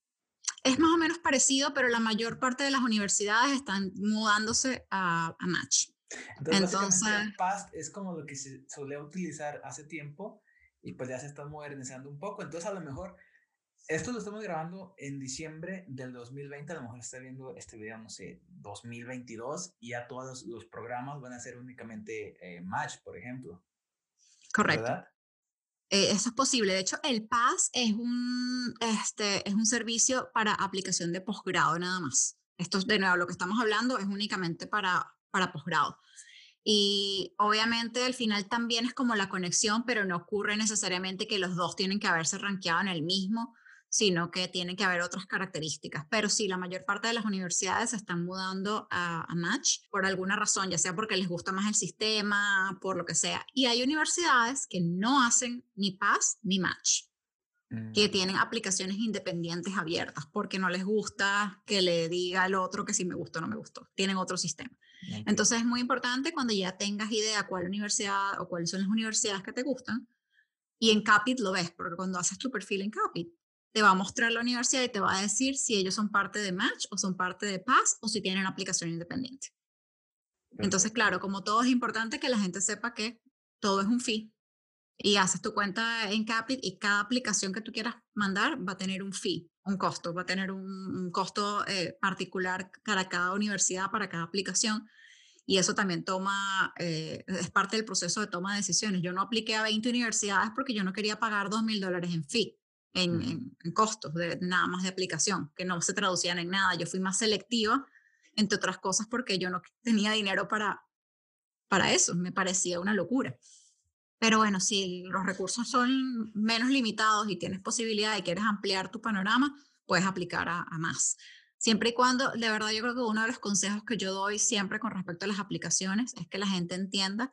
es más o menos parecido, pero la mayor parte de las universidades están mudándose a, Match. Entonces, Entonces es como lo que se solía utilizar hace tiempo y pues ya se está modernizando un poco. Entonces, a lo mejor, esto lo estamos grabando en diciembre del 2020, a lo mejor está viendo este video, no sé, 2022 y ya todos los, programas van a ser únicamente eh, Match, por ejemplo. Correcto. ¿verdad? Eh, eso es posible. De hecho, el PAS es un, este, es un servicio para aplicación de posgrado nada más. Esto, de nuevo, lo que estamos hablando es únicamente para, para posgrado. Y obviamente al final también es como la conexión, pero no ocurre necesariamente que los dos tienen que haberse rankeado en el mismo, sino que tiene que haber otras características. Pero sí, la mayor parte de las universidades se están mudando a, Match por alguna razón, ya sea porque les gusta más el sistema, por lo que sea. Y hay universidades que no hacen ni Pass ni Match que mm. tienen aplicaciones independientes abiertas porque no les gusta que le diga al otro que si me gustó o no me gustó. Tienen otro sistema. Entonces es muy importante cuando ya tengas idea cuál universidad o cuáles son las universidades que te gustan y en Capit lo ves, porque cuando haces tu perfil en Capit te va a mostrar la universidad y te va a decir si ellos son parte de Match o son parte de Pass o si tienen aplicación independiente. Entonces, claro, como todo es importante que la gente sepa que todo es un fee y haces tu cuenta en Capit y cada aplicación que tú quieras mandar va a tener un fee, un costo, va a tener un, costo eh, particular para cada universidad, para cada aplicación. Y eso también toma, eh, es parte del proceso de toma de decisiones. Yo no apliqué a 20 universidades porque yo no quería pagar 2 mil dólares en fee, en, en, costos de nada más de aplicación, que no se traducían en nada. Yo fui más selectiva, entre otras cosas, porque yo no tenía dinero para, para eso. Me parecía una locura. Pero bueno, si los recursos son menos limitados y tienes posibilidad y quieres ampliar tu panorama, puedes aplicar a, más. Siempre y cuando, de verdad, yo creo que uno de los consejos que yo doy siempre con respecto a las aplicaciones es que la gente entienda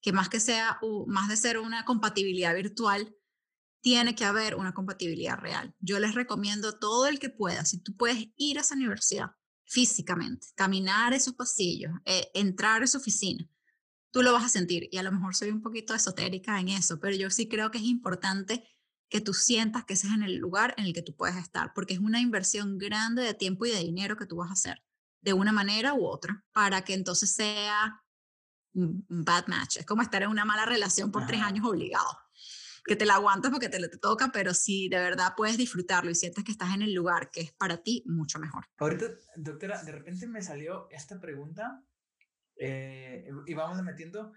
que más que sea, más de ser una compatibilidad virtual, tiene que haber una compatibilidad real. Yo les recomiendo todo el que pueda, si tú puedes ir a esa universidad físicamente, caminar esos pasillos, eh, entrar a esa oficina, tú lo vas a sentir. Y a lo mejor soy un poquito esotérica en eso, pero yo sí creo que es importante que tú sientas que ese es en el lugar en el que tú puedes estar, porque es una inversión grande de tiempo y de dinero que tú vas a hacer, de una manera u otra, para que entonces sea un bad match. Es como estar en una mala relación por tres años obligado, que te la aguantas porque te, te toca, pero si de verdad puedes disfrutarlo y sientes que estás en el lugar que es para ti, mucho mejor. Ahorita, doctora, de repente me salió esta pregunta eh, y vamos metiendo,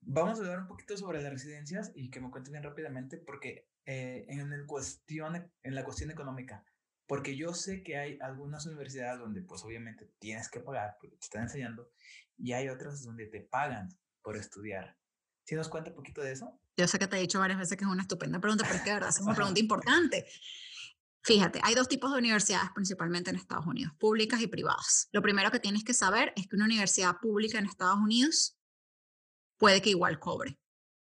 vamos a hablar un poquito sobre las residencias y que me cuentes bien rápidamente porque eh, en, el cuestión, en la cuestión económica, porque yo sé que hay algunas universidades donde pues obviamente tienes que pagar porque te están enseñando y hay otras donde te pagan por estudiar. ¿Sí nos cuenta un poquito de eso? Yo sé que te he dicho varias veces que es una estupenda pregunta, pero es que de verdad es una pregunta importante. Fíjate, hay dos tipos de universidades principalmente en Estados Unidos, públicas y privadas. Lo primero que tienes que saber es que una universidad pública en Estados Unidos puede que igual cobre.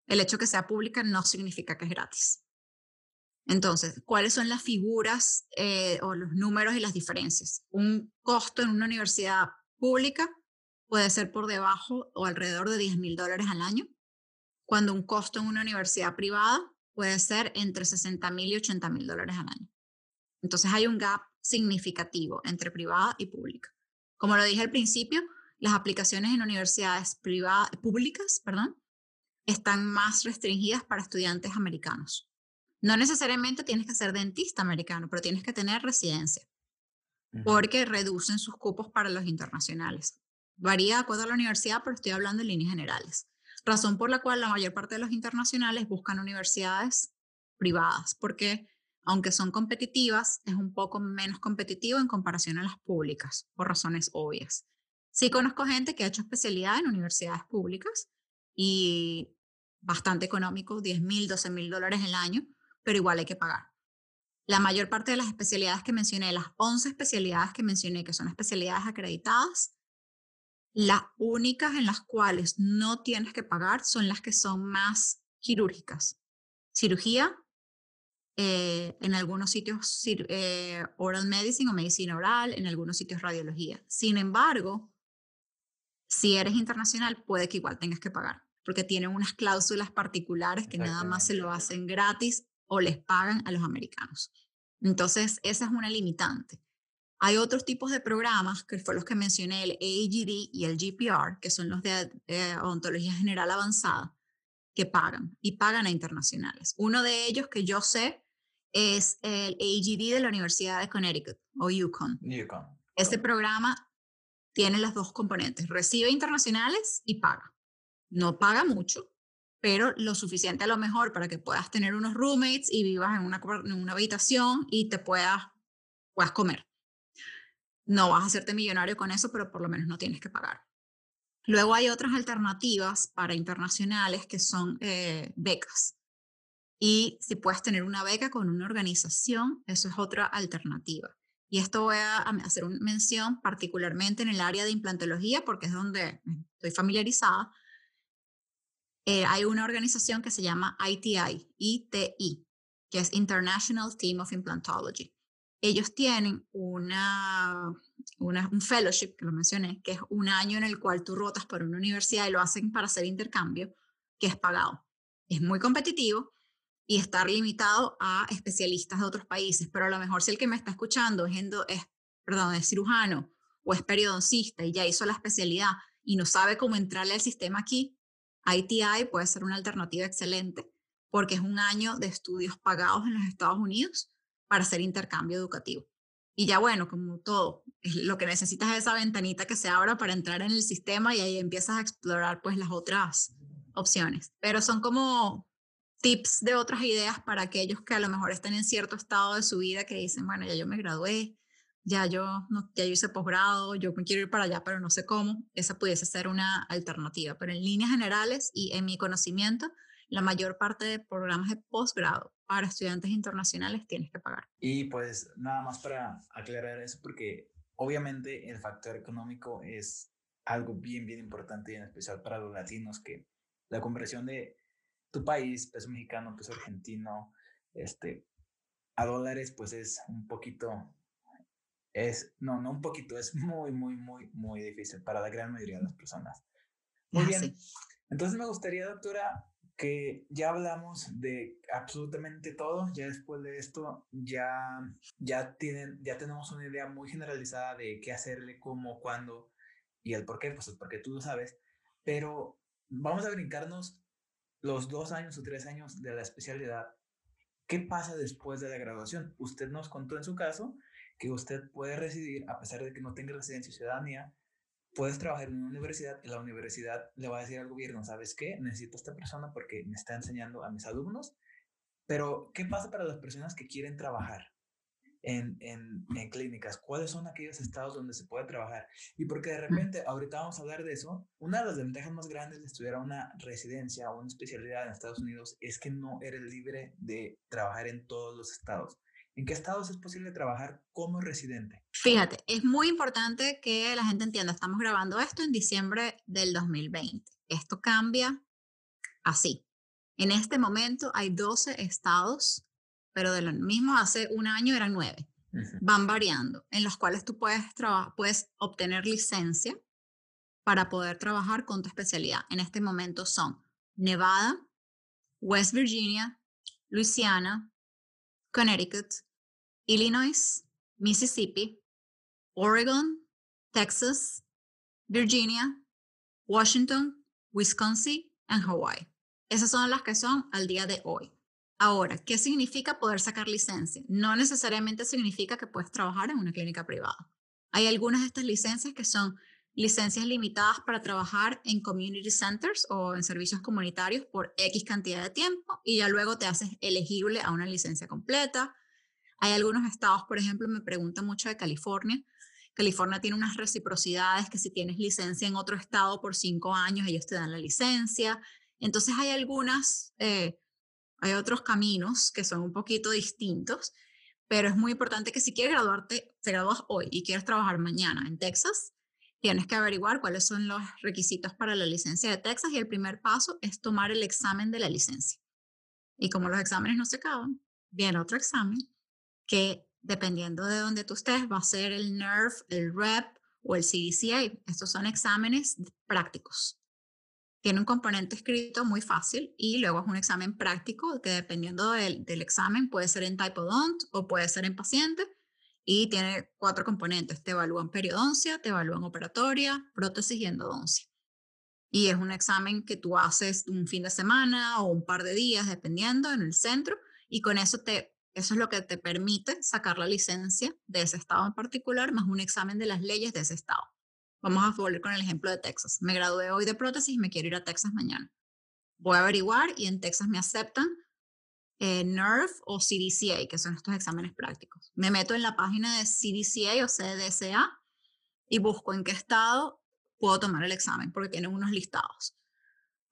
El hecho que sea pública no significa que es gratis. Entonces, ¿cuáles son las figuras eh, o los números y las diferencias? Un costo en una universidad pública puede ser por debajo o alrededor de 10 mil dólares al año, cuando un costo en una universidad privada puede ser entre 60 mil y 80 mil dólares al año. Entonces hay un gap significativo entre privada y pública. Como lo dije al principio, las aplicaciones en universidades privadas, públicas perdón, están más restringidas para estudiantes americanos. No necesariamente tienes que ser dentista americano, pero tienes que tener residencia, porque reducen sus cupos para los internacionales. Varía de acuerdo a la universidad, pero estoy hablando en líneas generales. Razón por la cual la mayor parte de los internacionales buscan universidades privadas, porque aunque son competitivas, es un poco menos competitivo en comparación a las públicas, por razones obvias. Sí conozco gente que ha hecho especialidad en universidades públicas y bastante económico, 10 mil, 12 mil dólares el año, pero igual hay que pagar. La mayor parte de las especialidades que mencioné, las 11 especialidades que mencioné, que son especialidades acreditadas, las únicas en las cuales no tienes que pagar son las que son más quirúrgicas. Cirugía, eh, en algunos sitios eh, oral medicine o medicina oral, en algunos sitios radiología. Sin embargo, si eres internacional, puede que igual tengas que pagar, porque tienen unas cláusulas particulares que nada más se lo hacen gratis o les pagan a los americanos. Entonces, esa es una limitante. Hay otros tipos de programas, que fue los que mencioné, el AGD y el GPR, que son los de eh, odontología general avanzada, que pagan y pagan a internacionales. Uno de ellos que yo sé es el AGD de la Universidad de Connecticut o UConn. Este programa tiene las dos componentes, recibe internacionales y paga. No paga mucho, pero lo suficiente a lo mejor para que puedas tener unos roommates y vivas en una, en una habitación y te puedas, puedas comer. No vas a hacerte millonario con eso, pero por lo menos no tienes que pagar. Luego hay otras alternativas para internacionales que son eh, becas. Y si puedes tener una beca con una organización, eso es otra alternativa. Y esto voy a hacer una mención particularmente en el área de implantología porque es donde estoy familiarizada. Eh, hay una organización que se llama ITI, ITI, que es International Team of Implantology. Ellos tienen una, un fellowship, que lo mencioné, que es un año en el cual tú rotas por una universidad y lo hacen para hacer intercambio, que es pagado. Es muy competitivo y estar limitado a especialistas de otros países, pero a lo mejor si el que me está escuchando es, es, perdón, es cirujano o es periodoncista y ya hizo la especialidad y no sabe cómo entrarle al sistema aquí, ITI puede ser una alternativa excelente porque es un año de estudios pagados en los Estados Unidos para hacer intercambio educativo. Y ya bueno, como todo, lo que necesitas es esa ventanita que se abra para entrar en el sistema y ahí empiezas a explorar pues las otras opciones. Pero son como tips de otras ideas para aquellos que a lo mejor están en cierto estado de su vida que dicen, bueno, ya yo me gradué, ya yo, no, ya yo hice posgrado, yo quiero ir para allá, pero no sé cómo. Esa pudiese ser una alternativa. Pero en líneas generales y en mi conocimiento, la mayor parte de programas de posgrado para estudiantes internacionales tienes que pagar. Y pues nada más para aclarar eso, porque obviamente el factor económico es algo bien, bien importante y en especial para los latinos, que la conversión de tu país, peso mexicano, peso argentino, este, a dólares, pues es un poquito, es, no, no un poquito, es muy, muy, muy, muy difícil para la gran mayoría de las personas. Muy bien. Entonces me gustaría, doctora, que ya hablamos de absolutamente todo, ya después de esto ya, ya, tienen, ya tenemos una idea muy generalizada de qué hacerle, cómo, cuándo y el por qué, pues el tú lo sabes, pero vamos a brincarnos los dos años o tres años de la especialidad. ¿Qué pasa después de la graduación? Usted nos contó en su caso que usted puede residir, a pesar de que no tenga residencia y ciudadanía, puedes trabajar en una universidad y la universidad le va a decir al gobierno, ¿sabes qué? Necesito a esta persona porque me está enseñando a mis alumnos. Pero, ¿qué pasa para las personas que quieren trabajar en, en, en clínicas? ¿Cuáles son aquellos estados donde se puede trabajar? Y porque de repente, ahorita vamos a hablar de eso, una de las ventajas más grandes de estudiar una residencia o una especialidad en Estados Unidos es que no eres libre de trabajar en todos los estados. ¿En qué estados es posible trabajar como residente? Fíjate, es muy importante que la gente entienda, estamos grabando esto en diciembre del 2020. Esto cambia así. En este momento hay 12 estados, pero de lo mismo hace un año eran 9. Van variando, en los cuales tú puedes, puedes obtener licencia para poder trabajar con tu especialidad. En este momento son Nevada, West Virginia, Louisiana, Connecticut, Illinois, Mississippi, Oregon, Texas, Virginia, Washington, Wisconsin y Hawaii. Esas son las que son al día de hoy. Ahora, ¿qué significa poder sacar licencia? No necesariamente significa que puedes trabajar en una clínica privada. Hay algunas de estas licencias que son licencias limitadas para trabajar en community centers o en servicios comunitarios por X cantidad de tiempo y ya luego te haces elegible a una licencia completa. Hay algunos estados, por ejemplo, me preguntan mucho de California. California tiene unas reciprocidades que si tienes licencia en otro estado por cinco años, ellos te dan la licencia. Entonces hay algunas, eh, hay otros caminos que son un poquito distintos, pero es muy importante que si quieres graduarte, te gradúas hoy y quieres trabajar mañana en Texas, tienes que averiguar cuáles son los requisitos para la licencia de Texas y el primer paso es tomar el examen de la licencia. Y como los exámenes no se acaban, viene otro examen que dependiendo de dónde tú estés va a ser el NERF, el REP o el CDCA. Estos son exámenes prácticos. Tiene un componente escrito muy fácil y luego es un examen práctico que dependiendo del, del examen puede ser en typodont o puede ser en paciente y tiene cuatro componentes. Te evalúan periodoncia, te evalúan operatoria, prótesis y endodoncia. Y es un examen que tú haces un fin de semana o un par de días, dependiendo, en el centro, y con eso te, eso es lo que te permite sacar la licencia de ese estado en particular, más un examen de las leyes de ese estado. Vamos a volver con el ejemplo de Texas. Me gradué hoy de prótesis y me quiero ir a Texas mañana. Voy a averiguar y en Texas me aceptan eh, NERF o CDCA, que son estos exámenes prácticos. Me meto en la página de CDCA o CDCA y busco en qué estado puedo tomar el examen, porque tienen unos listados.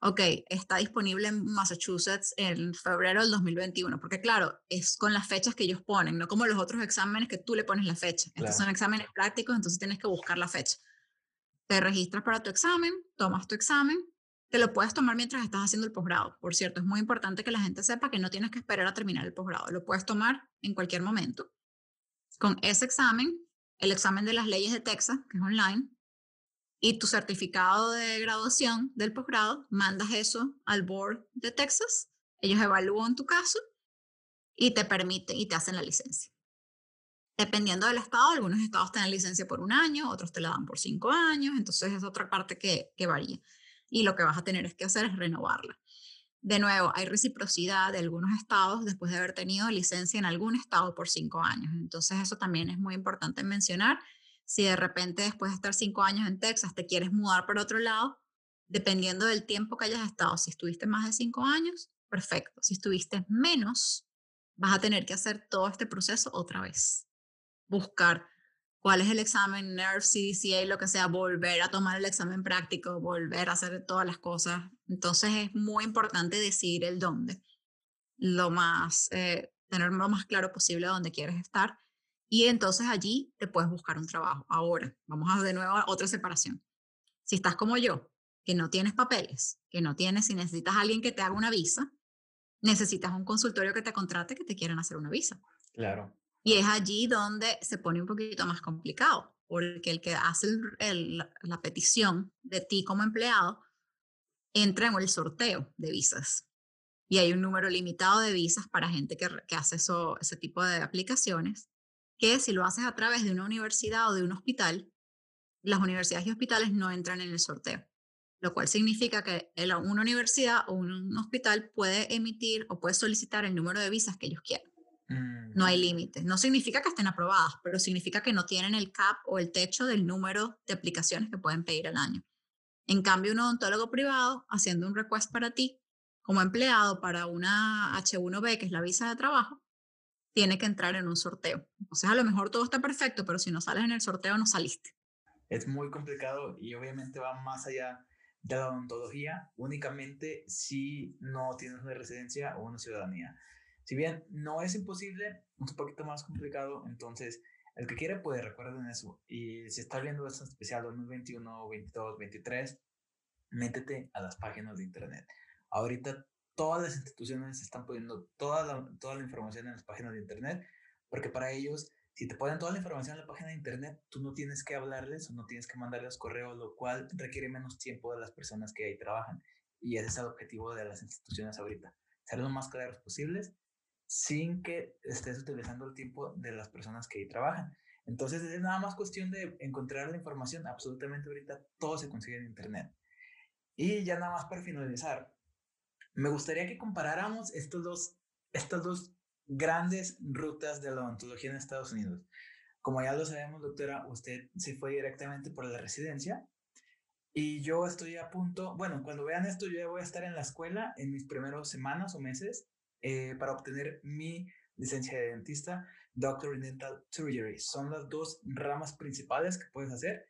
ok, está disponible en Massachusetts en febrero del 2021, porque claro, es con las fechas que ellos ponen, no como los otros exámenes que tú le pones la fecha. Estos son exámenes prácticos, entonces tienes que buscar la fecha. Te registras para tu examen, tomas tu examen, te lo puedes tomar mientras estás haciendo el posgrado. Por cierto, es muy importante que la gente sepa que no tienes que esperar a terminar el posgrado, lo puedes tomar en cualquier momento. Con ese examen, el examen de las leyes de Texas, que es online, y tu certificado de graduación del posgrado, mandas eso al board de Texas, ellos evalúan tu caso y te permiten y te hacen la licencia. Dependiendo del estado, algunos estados te dan licencia por un año, otros te la dan por cinco años, entonces es otra parte que, que varía. Y lo que vas a tener es que hacer es renovarla. De nuevo, hay reciprocidad de algunos estados después de haber tenido licencia en algún estado por cinco años. Entonces, eso también es muy importante mencionar si de repente después de estar cinco años en Texas te quieres mudar para otro lado, dependiendo del tiempo que hayas estado, si estuviste más de cinco años, perfecto. Si estuviste menos, vas a tener que hacer todo este proceso otra vez. Buscar cuál es el examen, NERF, CDCA, lo que sea, volver a tomar el examen práctico, volver a hacer todas las cosas. Entonces es muy importante decir el dónde, lo más, eh, tener lo más claro posible dónde quieres estar y entonces allí te puedes buscar un trabajo. Ahora, vamos a de nuevo a otra separación. Si estás como yo, que no tienes papeles, que no tienes, si necesitas a alguien que te haga una visa, necesitas un consultorio que te contrate que te quieran hacer una visa. Claro. Y es allí donde se pone un poquito más complicado, porque el que hace la petición de ti como empleado entra en el sorteo de visas. Y hay un número limitado de visas para gente que, hace eso, ese tipo de aplicaciones que si lo haces a través de una universidad o de un hospital, las universidades y hospitales no entran en el sorteo, lo cual significa que una universidad o un hospital puede emitir o puede solicitar el número de visas que ellos quieran. No hay mm. límites. No significa que estén aprobadas, pero significa que no tienen el cap o el techo del número de aplicaciones que pueden pedir al año. En cambio, un odontólogo privado haciendo un request para ti como empleado para una H1B, que es la visa de trabajo, tiene que entrar en un sorteo. Entonces, a lo mejor todo está perfecto, pero si no sales en el sorteo, no saliste. Es muy complicado y obviamente va más allá de la odontología, únicamente si no tienes una residencia o una ciudadanía. Si bien no es imposible, es un poquito más complicado, entonces el que quiere puede, recuerden eso. Y si está viendo esto especial 2021, 22, 23, métete a las páginas de internet. Ahorita todas las instituciones están poniendo toda la, toda la información en las páginas de internet, porque para ellos, si te ponen toda la información en la página de internet, tú no tienes que hablarles o no tienes que mandarles correo, lo cual requiere menos tiempo de las personas que ahí trabajan. Y ese es el objetivo de las instituciones ahorita, ser lo más claros posibles sin que estés utilizando el tiempo de las personas que ahí trabajan. Entonces es nada más cuestión de encontrar la información. Absolutamente ahorita todo se consigue en Internet. Y ya nada más para finalizar, me gustaría que comparáramos estos dos, estas dos grandes rutas de la odontología en Estados Unidos. Como ya lo sabemos, doctora, usted se fue directamente por la residencia y yo estoy a punto, bueno, cuando vean esto, yo ya voy a estar en la escuela en mis primeros semanas o meses eh, para obtener mi licencia de dentista, Doctor in Dental Surgery. Son las dos ramas principales que puedes hacer.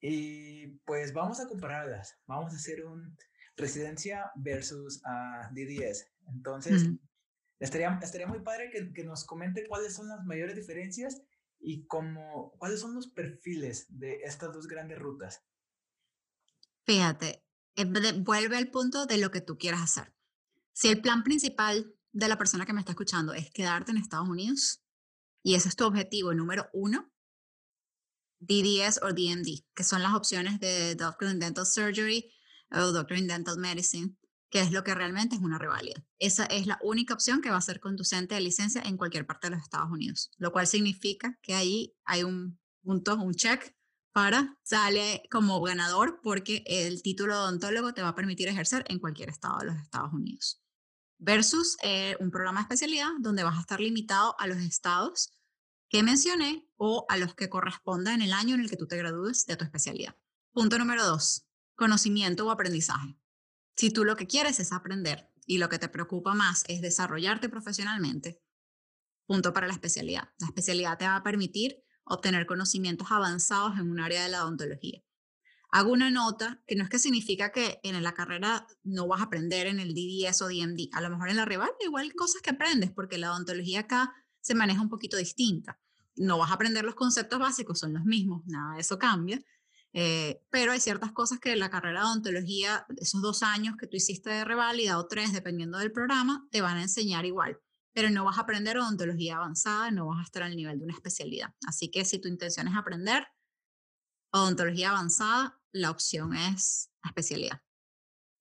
Y pues vamos a compararlas. Vamos a hacer un, residencia versus a DDS. Entonces, estaría, estaría muy padre que, que, nos comente cuáles son las mayores diferencias y cómo, cuáles son los perfiles de estas dos grandes rutas. Fíjate, eh, vuelve al punto de lo que tú quieras hacer. Si el plan principal de la persona que me está escuchando es quedarte en Estados Unidos y ese es tu objetivo número uno, DDS o DMD, que son las opciones de Doctor in Dental Surgery, o Doctor in Dental Medicine, que es lo que realmente es una reválida. Esa es la única opción que va a ser conducente de licencia en cualquier parte de los Estados Unidos, lo cual significa que ahí hay un punto, un check para sale como ganador porque el título de odontólogo te va a permitir ejercer en cualquier estado de los Estados Unidos. Versus eh, un programa de especialidad donde vas a estar limitado a los estados que mencioné o a los que corresponda en el año en el que tú te gradúes de tu especialidad. Punto número dos, conocimiento o aprendizaje. Si tú lo que quieres es aprender y lo que te preocupa más es desarrollarte profesionalmente, punto para la especialidad. La especialidad te va a permitir obtener conocimientos avanzados en un área de la odontología. Hago una nota que no es que significa que en la carrera no vas a aprender en el DDS o DMD. A lo mejor en la rival igual cosas que aprendes porque la odontología acá se maneja un poquito distinta. No vas a aprender los conceptos básicos, son los mismos, nada de eso cambia. Eh, pero hay ciertas cosas que la carrera de odontología, esos dos años que tú hiciste de reválida o tres, dependiendo del programa, te van a enseñar igual. Pero no vas a aprender odontología avanzada, no vas a estar al nivel de una especialidad. Así que si tu intención es aprender odontología avanzada, la opción es la especialidad.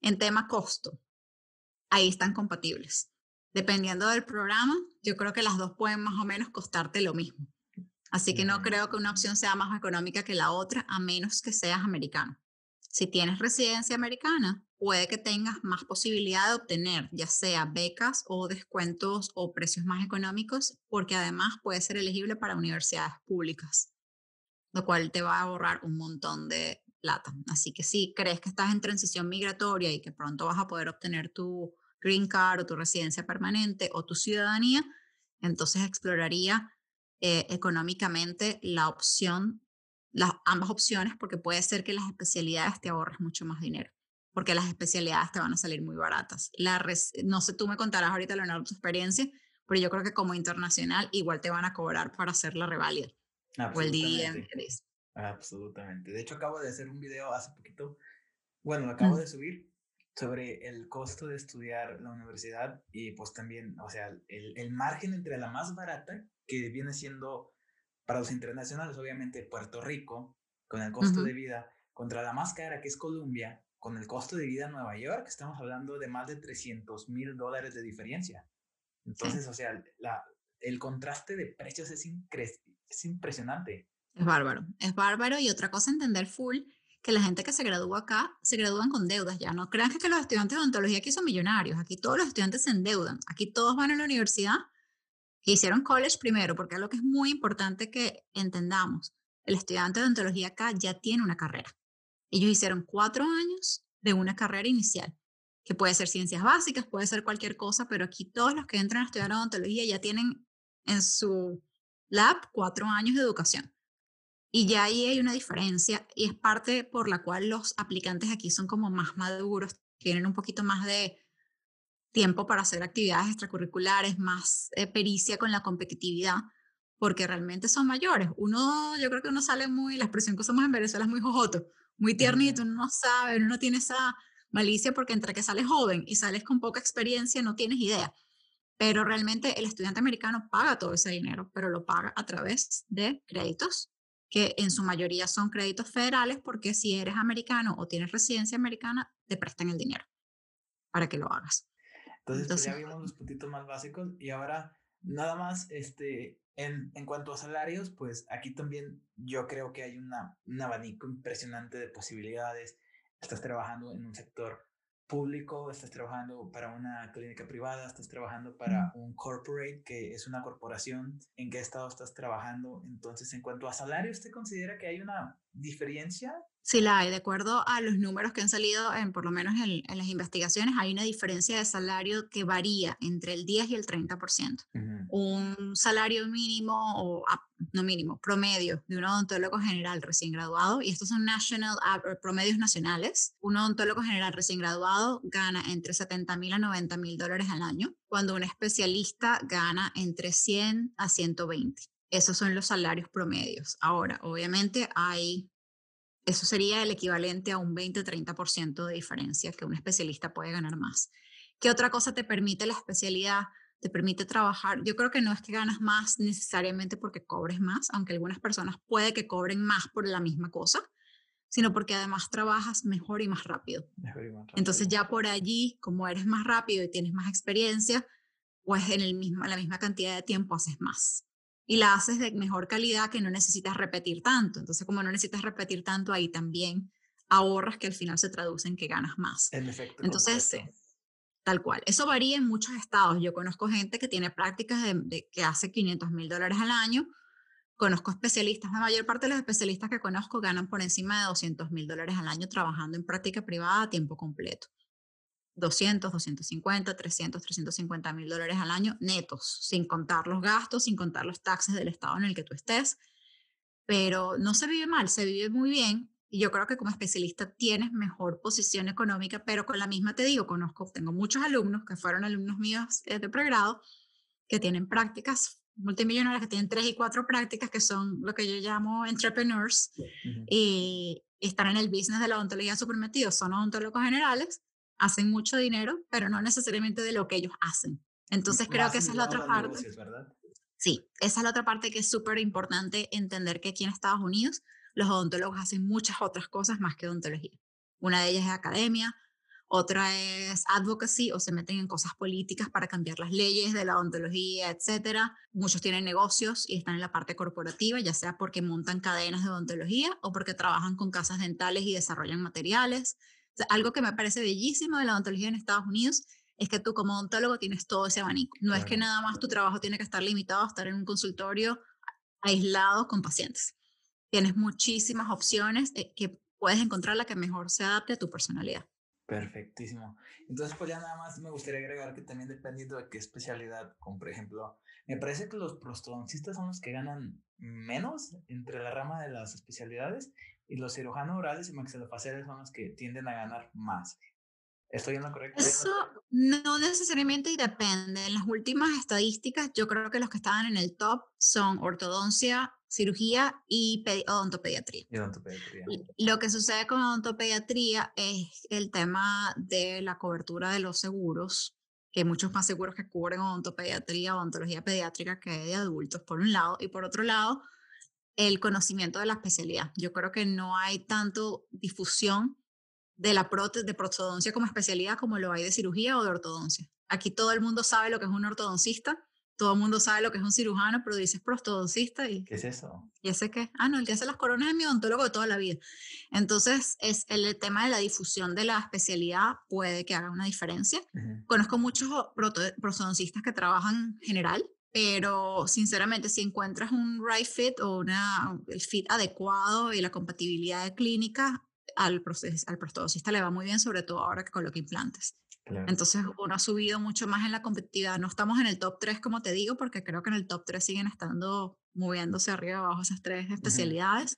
En tema costo, ahí están compatibles. Dependiendo del programa, yo creo que las dos pueden más o menos costarte lo mismo. Así que no creo que una opción sea más económica que la otra, a menos que seas americano. Si tienes residencia americana, puede que tengas más posibilidad de obtener ya sea becas o descuentos o precios más económicos, porque además puede ser elegible para universidades públicas, lo cual te va a ahorrar un montón de plata. Así que si crees que estás en transición migratoria y que pronto vas a poder obtener tu green card o tu residencia permanente o tu ciudadanía, entonces exploraría eh, económicamente la opción, las, ambas opciones, porque puede ser que las especialidades te ahorres mucho más dinero, porque las especialidades te van a salir muy baratas. La no sé, tú me contarás ahorita, Leonardo, tu experiencia, pero yo creo que como internacional igual te van a cobrar para hacer la reválida o el DM. Absolutamente. De hecho, acabo de hacer un video hace poquito, bueno, lo acabo mm. de subir sobre el costo de estudiar la universidad y pues también, o sea, el, el margen entre la más barata que viene siendo para los internacionales, obviamente Puerto Rico, con el costo de vida, contra la más cara que es Colombia, con el costo de vida en Nueva York, estamos hablando de más de 300 mil dólares de diferencia. Entonces, o sea, la, el contraste de precios es, es impresionante. Es bárbaro, es bárbaro. Y otra cosa, entender full, que la gente que se gradúa acá se gradúan con deudas ya. No crean que los estudiantes de odontología aquí son millonarios. Aquí todos los estudiantes se endeudan. Aquí todos van a la universidad hicieron college primero, porque es lo que es muy importante que entendamos. El estudiante de odontología acá ya tiene una carrera. Ellos hicieron cuatro años de una carrera inicial, que puede ser ciencias básicas, puede ser cualquier cosa, pero aquí todos los que entran a estudiar odontología ya tienen en su lab cuatro años de educación. Y ya ahí hay una diferencia y es parte por la cual los aplicantes aquí son como más maduros, tienen un poquito más de tiempo para hacer actividades extracurriculares, más eh, pericia con la competitividad, porque realmente son mayores. Uno, yo creo que uno sale muy, la expresión que usamos en Venezuela es muy jojoto, muy tiernito, uno no sabe, uno no tiene esa malicia porque entre que sales joven y sales con poca experiencia no tienes idea. Pero realmente el estudiante americano paga todo ese dinero, pero lo paga a través de créditos, que en su mayoría son créditos federales, porque si eres americano o tienes residencia americana, te prestan el dinero para que lo hagas. Entonces, pues, ya vimos los puntitos más básicos y ahora nada más, este, en, en cuanto a salarios, pues aquí también yo creo que hay una, un abanico impresionante de posibilidades. Estás trabajando en un sector público, estás trabajando para una clínica privada, estás trabajando para un corporate, que es una corporación, en qué estado estás trabajando. Entonces, en cuanto a salarios, ¿usted considera que hay una diferencia Sí la hay, de acuerdo a los números que han salido, en, por lo menos en, las investigaciones, hay una diferencia de salario que varía entre el 10 y el 30%. Un salario mínimo, o ah, no mínimo, promedio de un odontólogo general recién graduado, y estos son national, promedios nacionales, un odontólogo general recién graduado gana entre 70 mil a 90 mil dólares al año, cuando un especialista gana entre 100 a 120. Esos son los salarios promedios. Ahora, obviamente hay eso sería el equivalente a un 20-30% de diferencia que un especialista puede ganar más. ¿Qué otra cosa te permite la especialidad? Te permite trabajar. Yo creo que no es que ganas más necesariamente porque cobres más, aunque algunas personas puede que cobren más por la misma cosa, sino porque además trabajas mejor y más rápido. Entonces ya por allí, como eres más rápido y tienes más experiencia, pues en el mismo, la misma cantidad de tiempo haces más y la haces de mejor calidad que no necesitas repetir tanto. Entonces, como no necesitas repetir tanto, ahí también ahorras que al final se traduce en que ganas más. Entonces, tal cual. Eso varía en muchos estados. Yo conozco gente que tiene prácticas de, que hace 500 mil dólares al año. Conozco especialistas, la mayor parte de los especialistas que conozco ganan por encima de 200 mil dólares al año trabajando en práctica privada a tiempo completo. 200, 250, 300, 350 mil dólares al año netos, sin contar los gastos, sin contar los taxes del estado en el que tú estés. Pero no se vive mal, se vive muy bien y yo creo que como especialista tienes mejor posición económica, pero con la misma te digo, conozco, tengo muchos alumnos que fueron alumnos míos eh, de pregrado que tienen prácticas multimillonarias, que tienen tres y cuatro prácticas, que son lo que yo llamo entrepreneurs, y están en el business de la odontología supermetidos, son odontólogos generales, hacen mucho dinero, pero no necesariamente de lo que ellos hacen. Entonces creo que esa es la otra parte. Sí, esa es la otra parte que es súper importante entender que aquí en Estados Unidos los odontólogos hacen muchas otras cosas más que odontología. Una de ellas es academia, otra es advocacy o se meten en cosas políticas para cambiar las leyes de la odontología, etcétera. Muchos tienen negocios y están en la parte corporativa, ya sea porque montan cadenas de odontología o porque trabajan con casas dentales y desarrollan materiales. Algo que me parece bellísimo de la odontología en Estados Unidos es que tú como odontólogo tienes todo ese abanico. No es que nada más tu trabajo tiene que estar limitado a estar en un consultorio aislado con pacientes. Tienes muchísimas opciones eh, que puedes encontrar la que mejor se adapte a tu personalidad. Perfectísimo. Entonces, pues ya nada más me gustaría agregar que también dependiendo de qué especialidad, como por ejemplo, me parece que los prostodoncistas son los que ganan menos entre la rama de las especialidades y los cirujanos orales y maxilofaciales son los que tienden a ganar más. ¿Estoy en lo correcto? Eso no necesariamente y depende. En las últimas estadísticas, yo creo que los que estaban en el top son ortodoncia, cirugía y odontopediatría. Lo que sucede con odontopediatría es el tema de la cobertura de los seguros, que hay muchos más seguros que cubren odontopediatría, odontología pediátrica que de adultos, por un lado, y por otro lado, el conocimiento de la especialidad. Yo creo que no hay tanto difusión de la de prostodoncia como especialidad como lo hay de cirugía o de ortodoncia. Aquí todo el mundo sabe lo que es un ortodoncista, todo el mundo sabe lo que es un cirujano, pero dices prostodoncista y... ¿Qué es eso? ¿Y ese qué? Ah, no, el que hace las coronas es mi odontólogo de toda la vida. Entonces, es el, tema de la difusión de la especialidad puede que haga una diferencia. Conozco muchos prostodoncistas que trabajan general, pero sinceramente si encuentras un right fit o una, el fit adecuado y la compatibilidad de clínica, al, al prostodoncista le va muy bien, sobre todo ahora que coloca implantes. Entonces uno ha subido mucho más en la competitividad. No estamos en el top 3, como te digo, porque creo que en el top 3 siguen estando moviéndose arriba y abajo esas tres especialidades,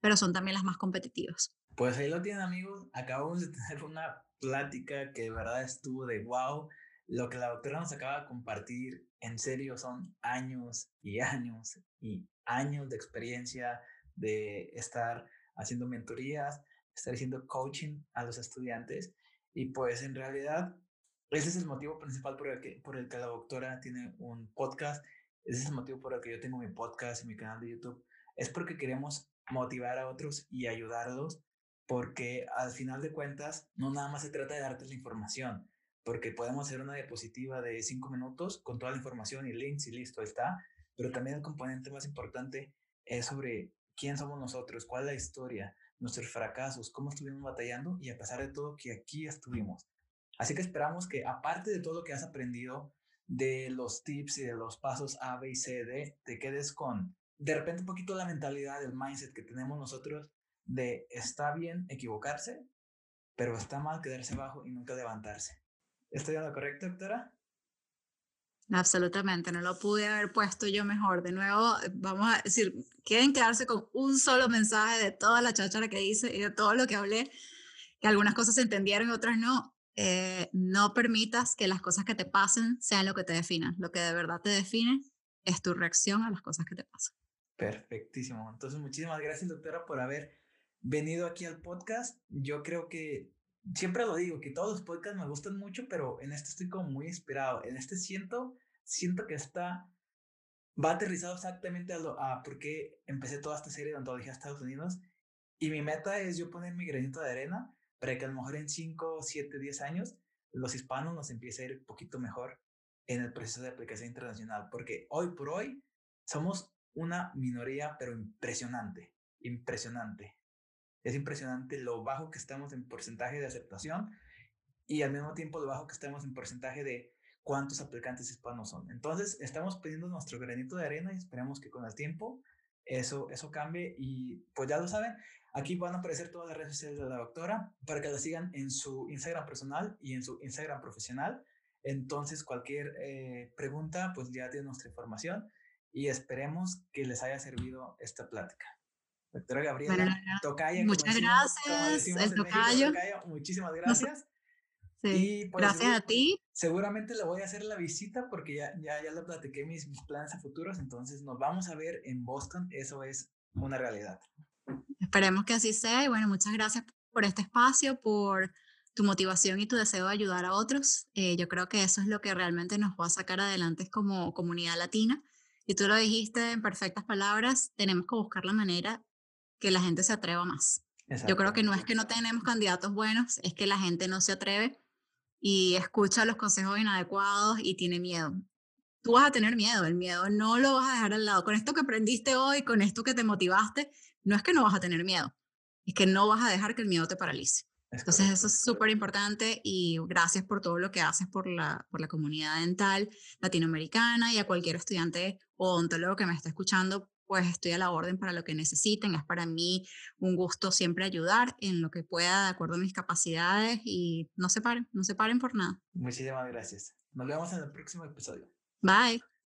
pero son también las más competitivas. Pues ahí lo tienen amigos. Acabamos de tener una plática que de verdad estuvo de wow. Lo que la doctora nos acaba de compartir, en serio, son años y años y años de experiencia de estar haciendo mentorías, estar haciendo coaching a los estudiantes y pues en realidad ese es el motivo principal por el que, por el que la doctora tiene un podcast, ese es el motivo por el que yo tengo mi podcast y mi canal de YouTube, es porque queremos motivar a otros y ayudarlos porque al final de cuentas no nada más se trata de darte la información, porque podemos hacer una diapositiva de cinco minutos con toda la información y links y listo, está, pero también el componente más importante es sobre quién somos nosotros, cuál es la historia, nuestros fracasos, cómo estuvimos batallando y a pesar de todo que aquí estuvimos. Así que esperamos que aparte de todo lo que has aprendido, de los tips y de los pasos A, B y C, D, te quedes con de repente un poquito la mentalidad, del mindset que tenemos nosotros de está bien equivocarse, pero está mal quedarse abajo y nunca levantarse. ¿Estoy en lo correcto, doctora? Absolutamente, no lo pude haber puesto yo mejor. De nuevo, vamos a decir, quieren quedarse con un solo mensaje de toda la cháchara que hice y de todo lo que hablé, que algunas cosas se entendieron y otras no. Eh, no permitas que las cosas que te pasen sean lo que te definan. Lo que de verdad te define es tu reacción a las cosas que te pasan. Perfectísimo. Entonces, muchísimas gracias, doctora, por haber venido aquí al podcast. Yo creo que siempre lo digo, que todos los podcasts me gustan mucho, pero en este estoy como muy inspirado. En este siento, siento que está, va aterrizado exactamente a, lo, a por qué empecé toda esta serie de ontología a Estados Unidos. Y mi meta es yo poner mi granito de arena para que a lo mejor en 5, 7, 10 años los hispanos nos empiece a ir un poquito mejor en el proceso de aplicación internacional. Porque hoy por hoy somos una minoría, pero impresionante, impresionante. Es impresionante lo bajo que estamos en porcentaje de aceptación y al mismo tiempo lo bajo que estamos en porcentaje de cuántos aplicantes hispanos son. Entonces, estamos pidiendo nuestro granito de arena y esperamos que con el tiempo eso, eso cambie. Y pues ya lo saben, aquí van a aparecer todas las redes sociales de la doctora para que la sigan en su Instagram personal y en su Instagram profesional. Entonces, cualquier eh, pregunta, pues ya tiene nuestra información y esperemos que les haya servido esta plática. Doctora Gabriela, tocaya. Muchas gracias, el tocayo. Muchísimas gracias. Sí, pues, gracias a ti. Seguramente le voy a hacer la visita porque ya, ya, ya le platiqué mis, mis planes a futuros, entonces nos vamos a ver en Boston, eso es una realidad. Esperemos que así sea y bueno, muchas gracias por este espacio, por tu motivación y tu deseo de ayudar a otros. Eh, yo creo que eso es lo que realmente nos va a sacar adelante como comunidad latina. Y tú lo dijiste en perfectas palabras, tenemos que buscar la manera que la gente se atreva más. Yo creo que no es que no tenemos candidatos buenos, es que la gente no se atreve y escucha los consejos inadecuados y tiene miedo. Tú vas a tener miedo, el miedo no lo vas a dejar al lado. Con esto que aprendiste hoy, con esto que te motivaste, no es que no vas a tener miedo, es que no vas a dejar que el miedo te paralice. Entonces eso es súper importante y gracias por todo lo que haces por la, por la comunidad dental latinoamericana y a cualquier estudiante o odontólogo que me esté escuchando, pues estoy a la orden para lo que necesiten. Es para mí un gusto siempre ayudar en lo que pueda de acuerdo a mis capacidades y no se paren, no se paren por nada. Muchísimas gracias. Nos vemos en el próximo episodio. Bye.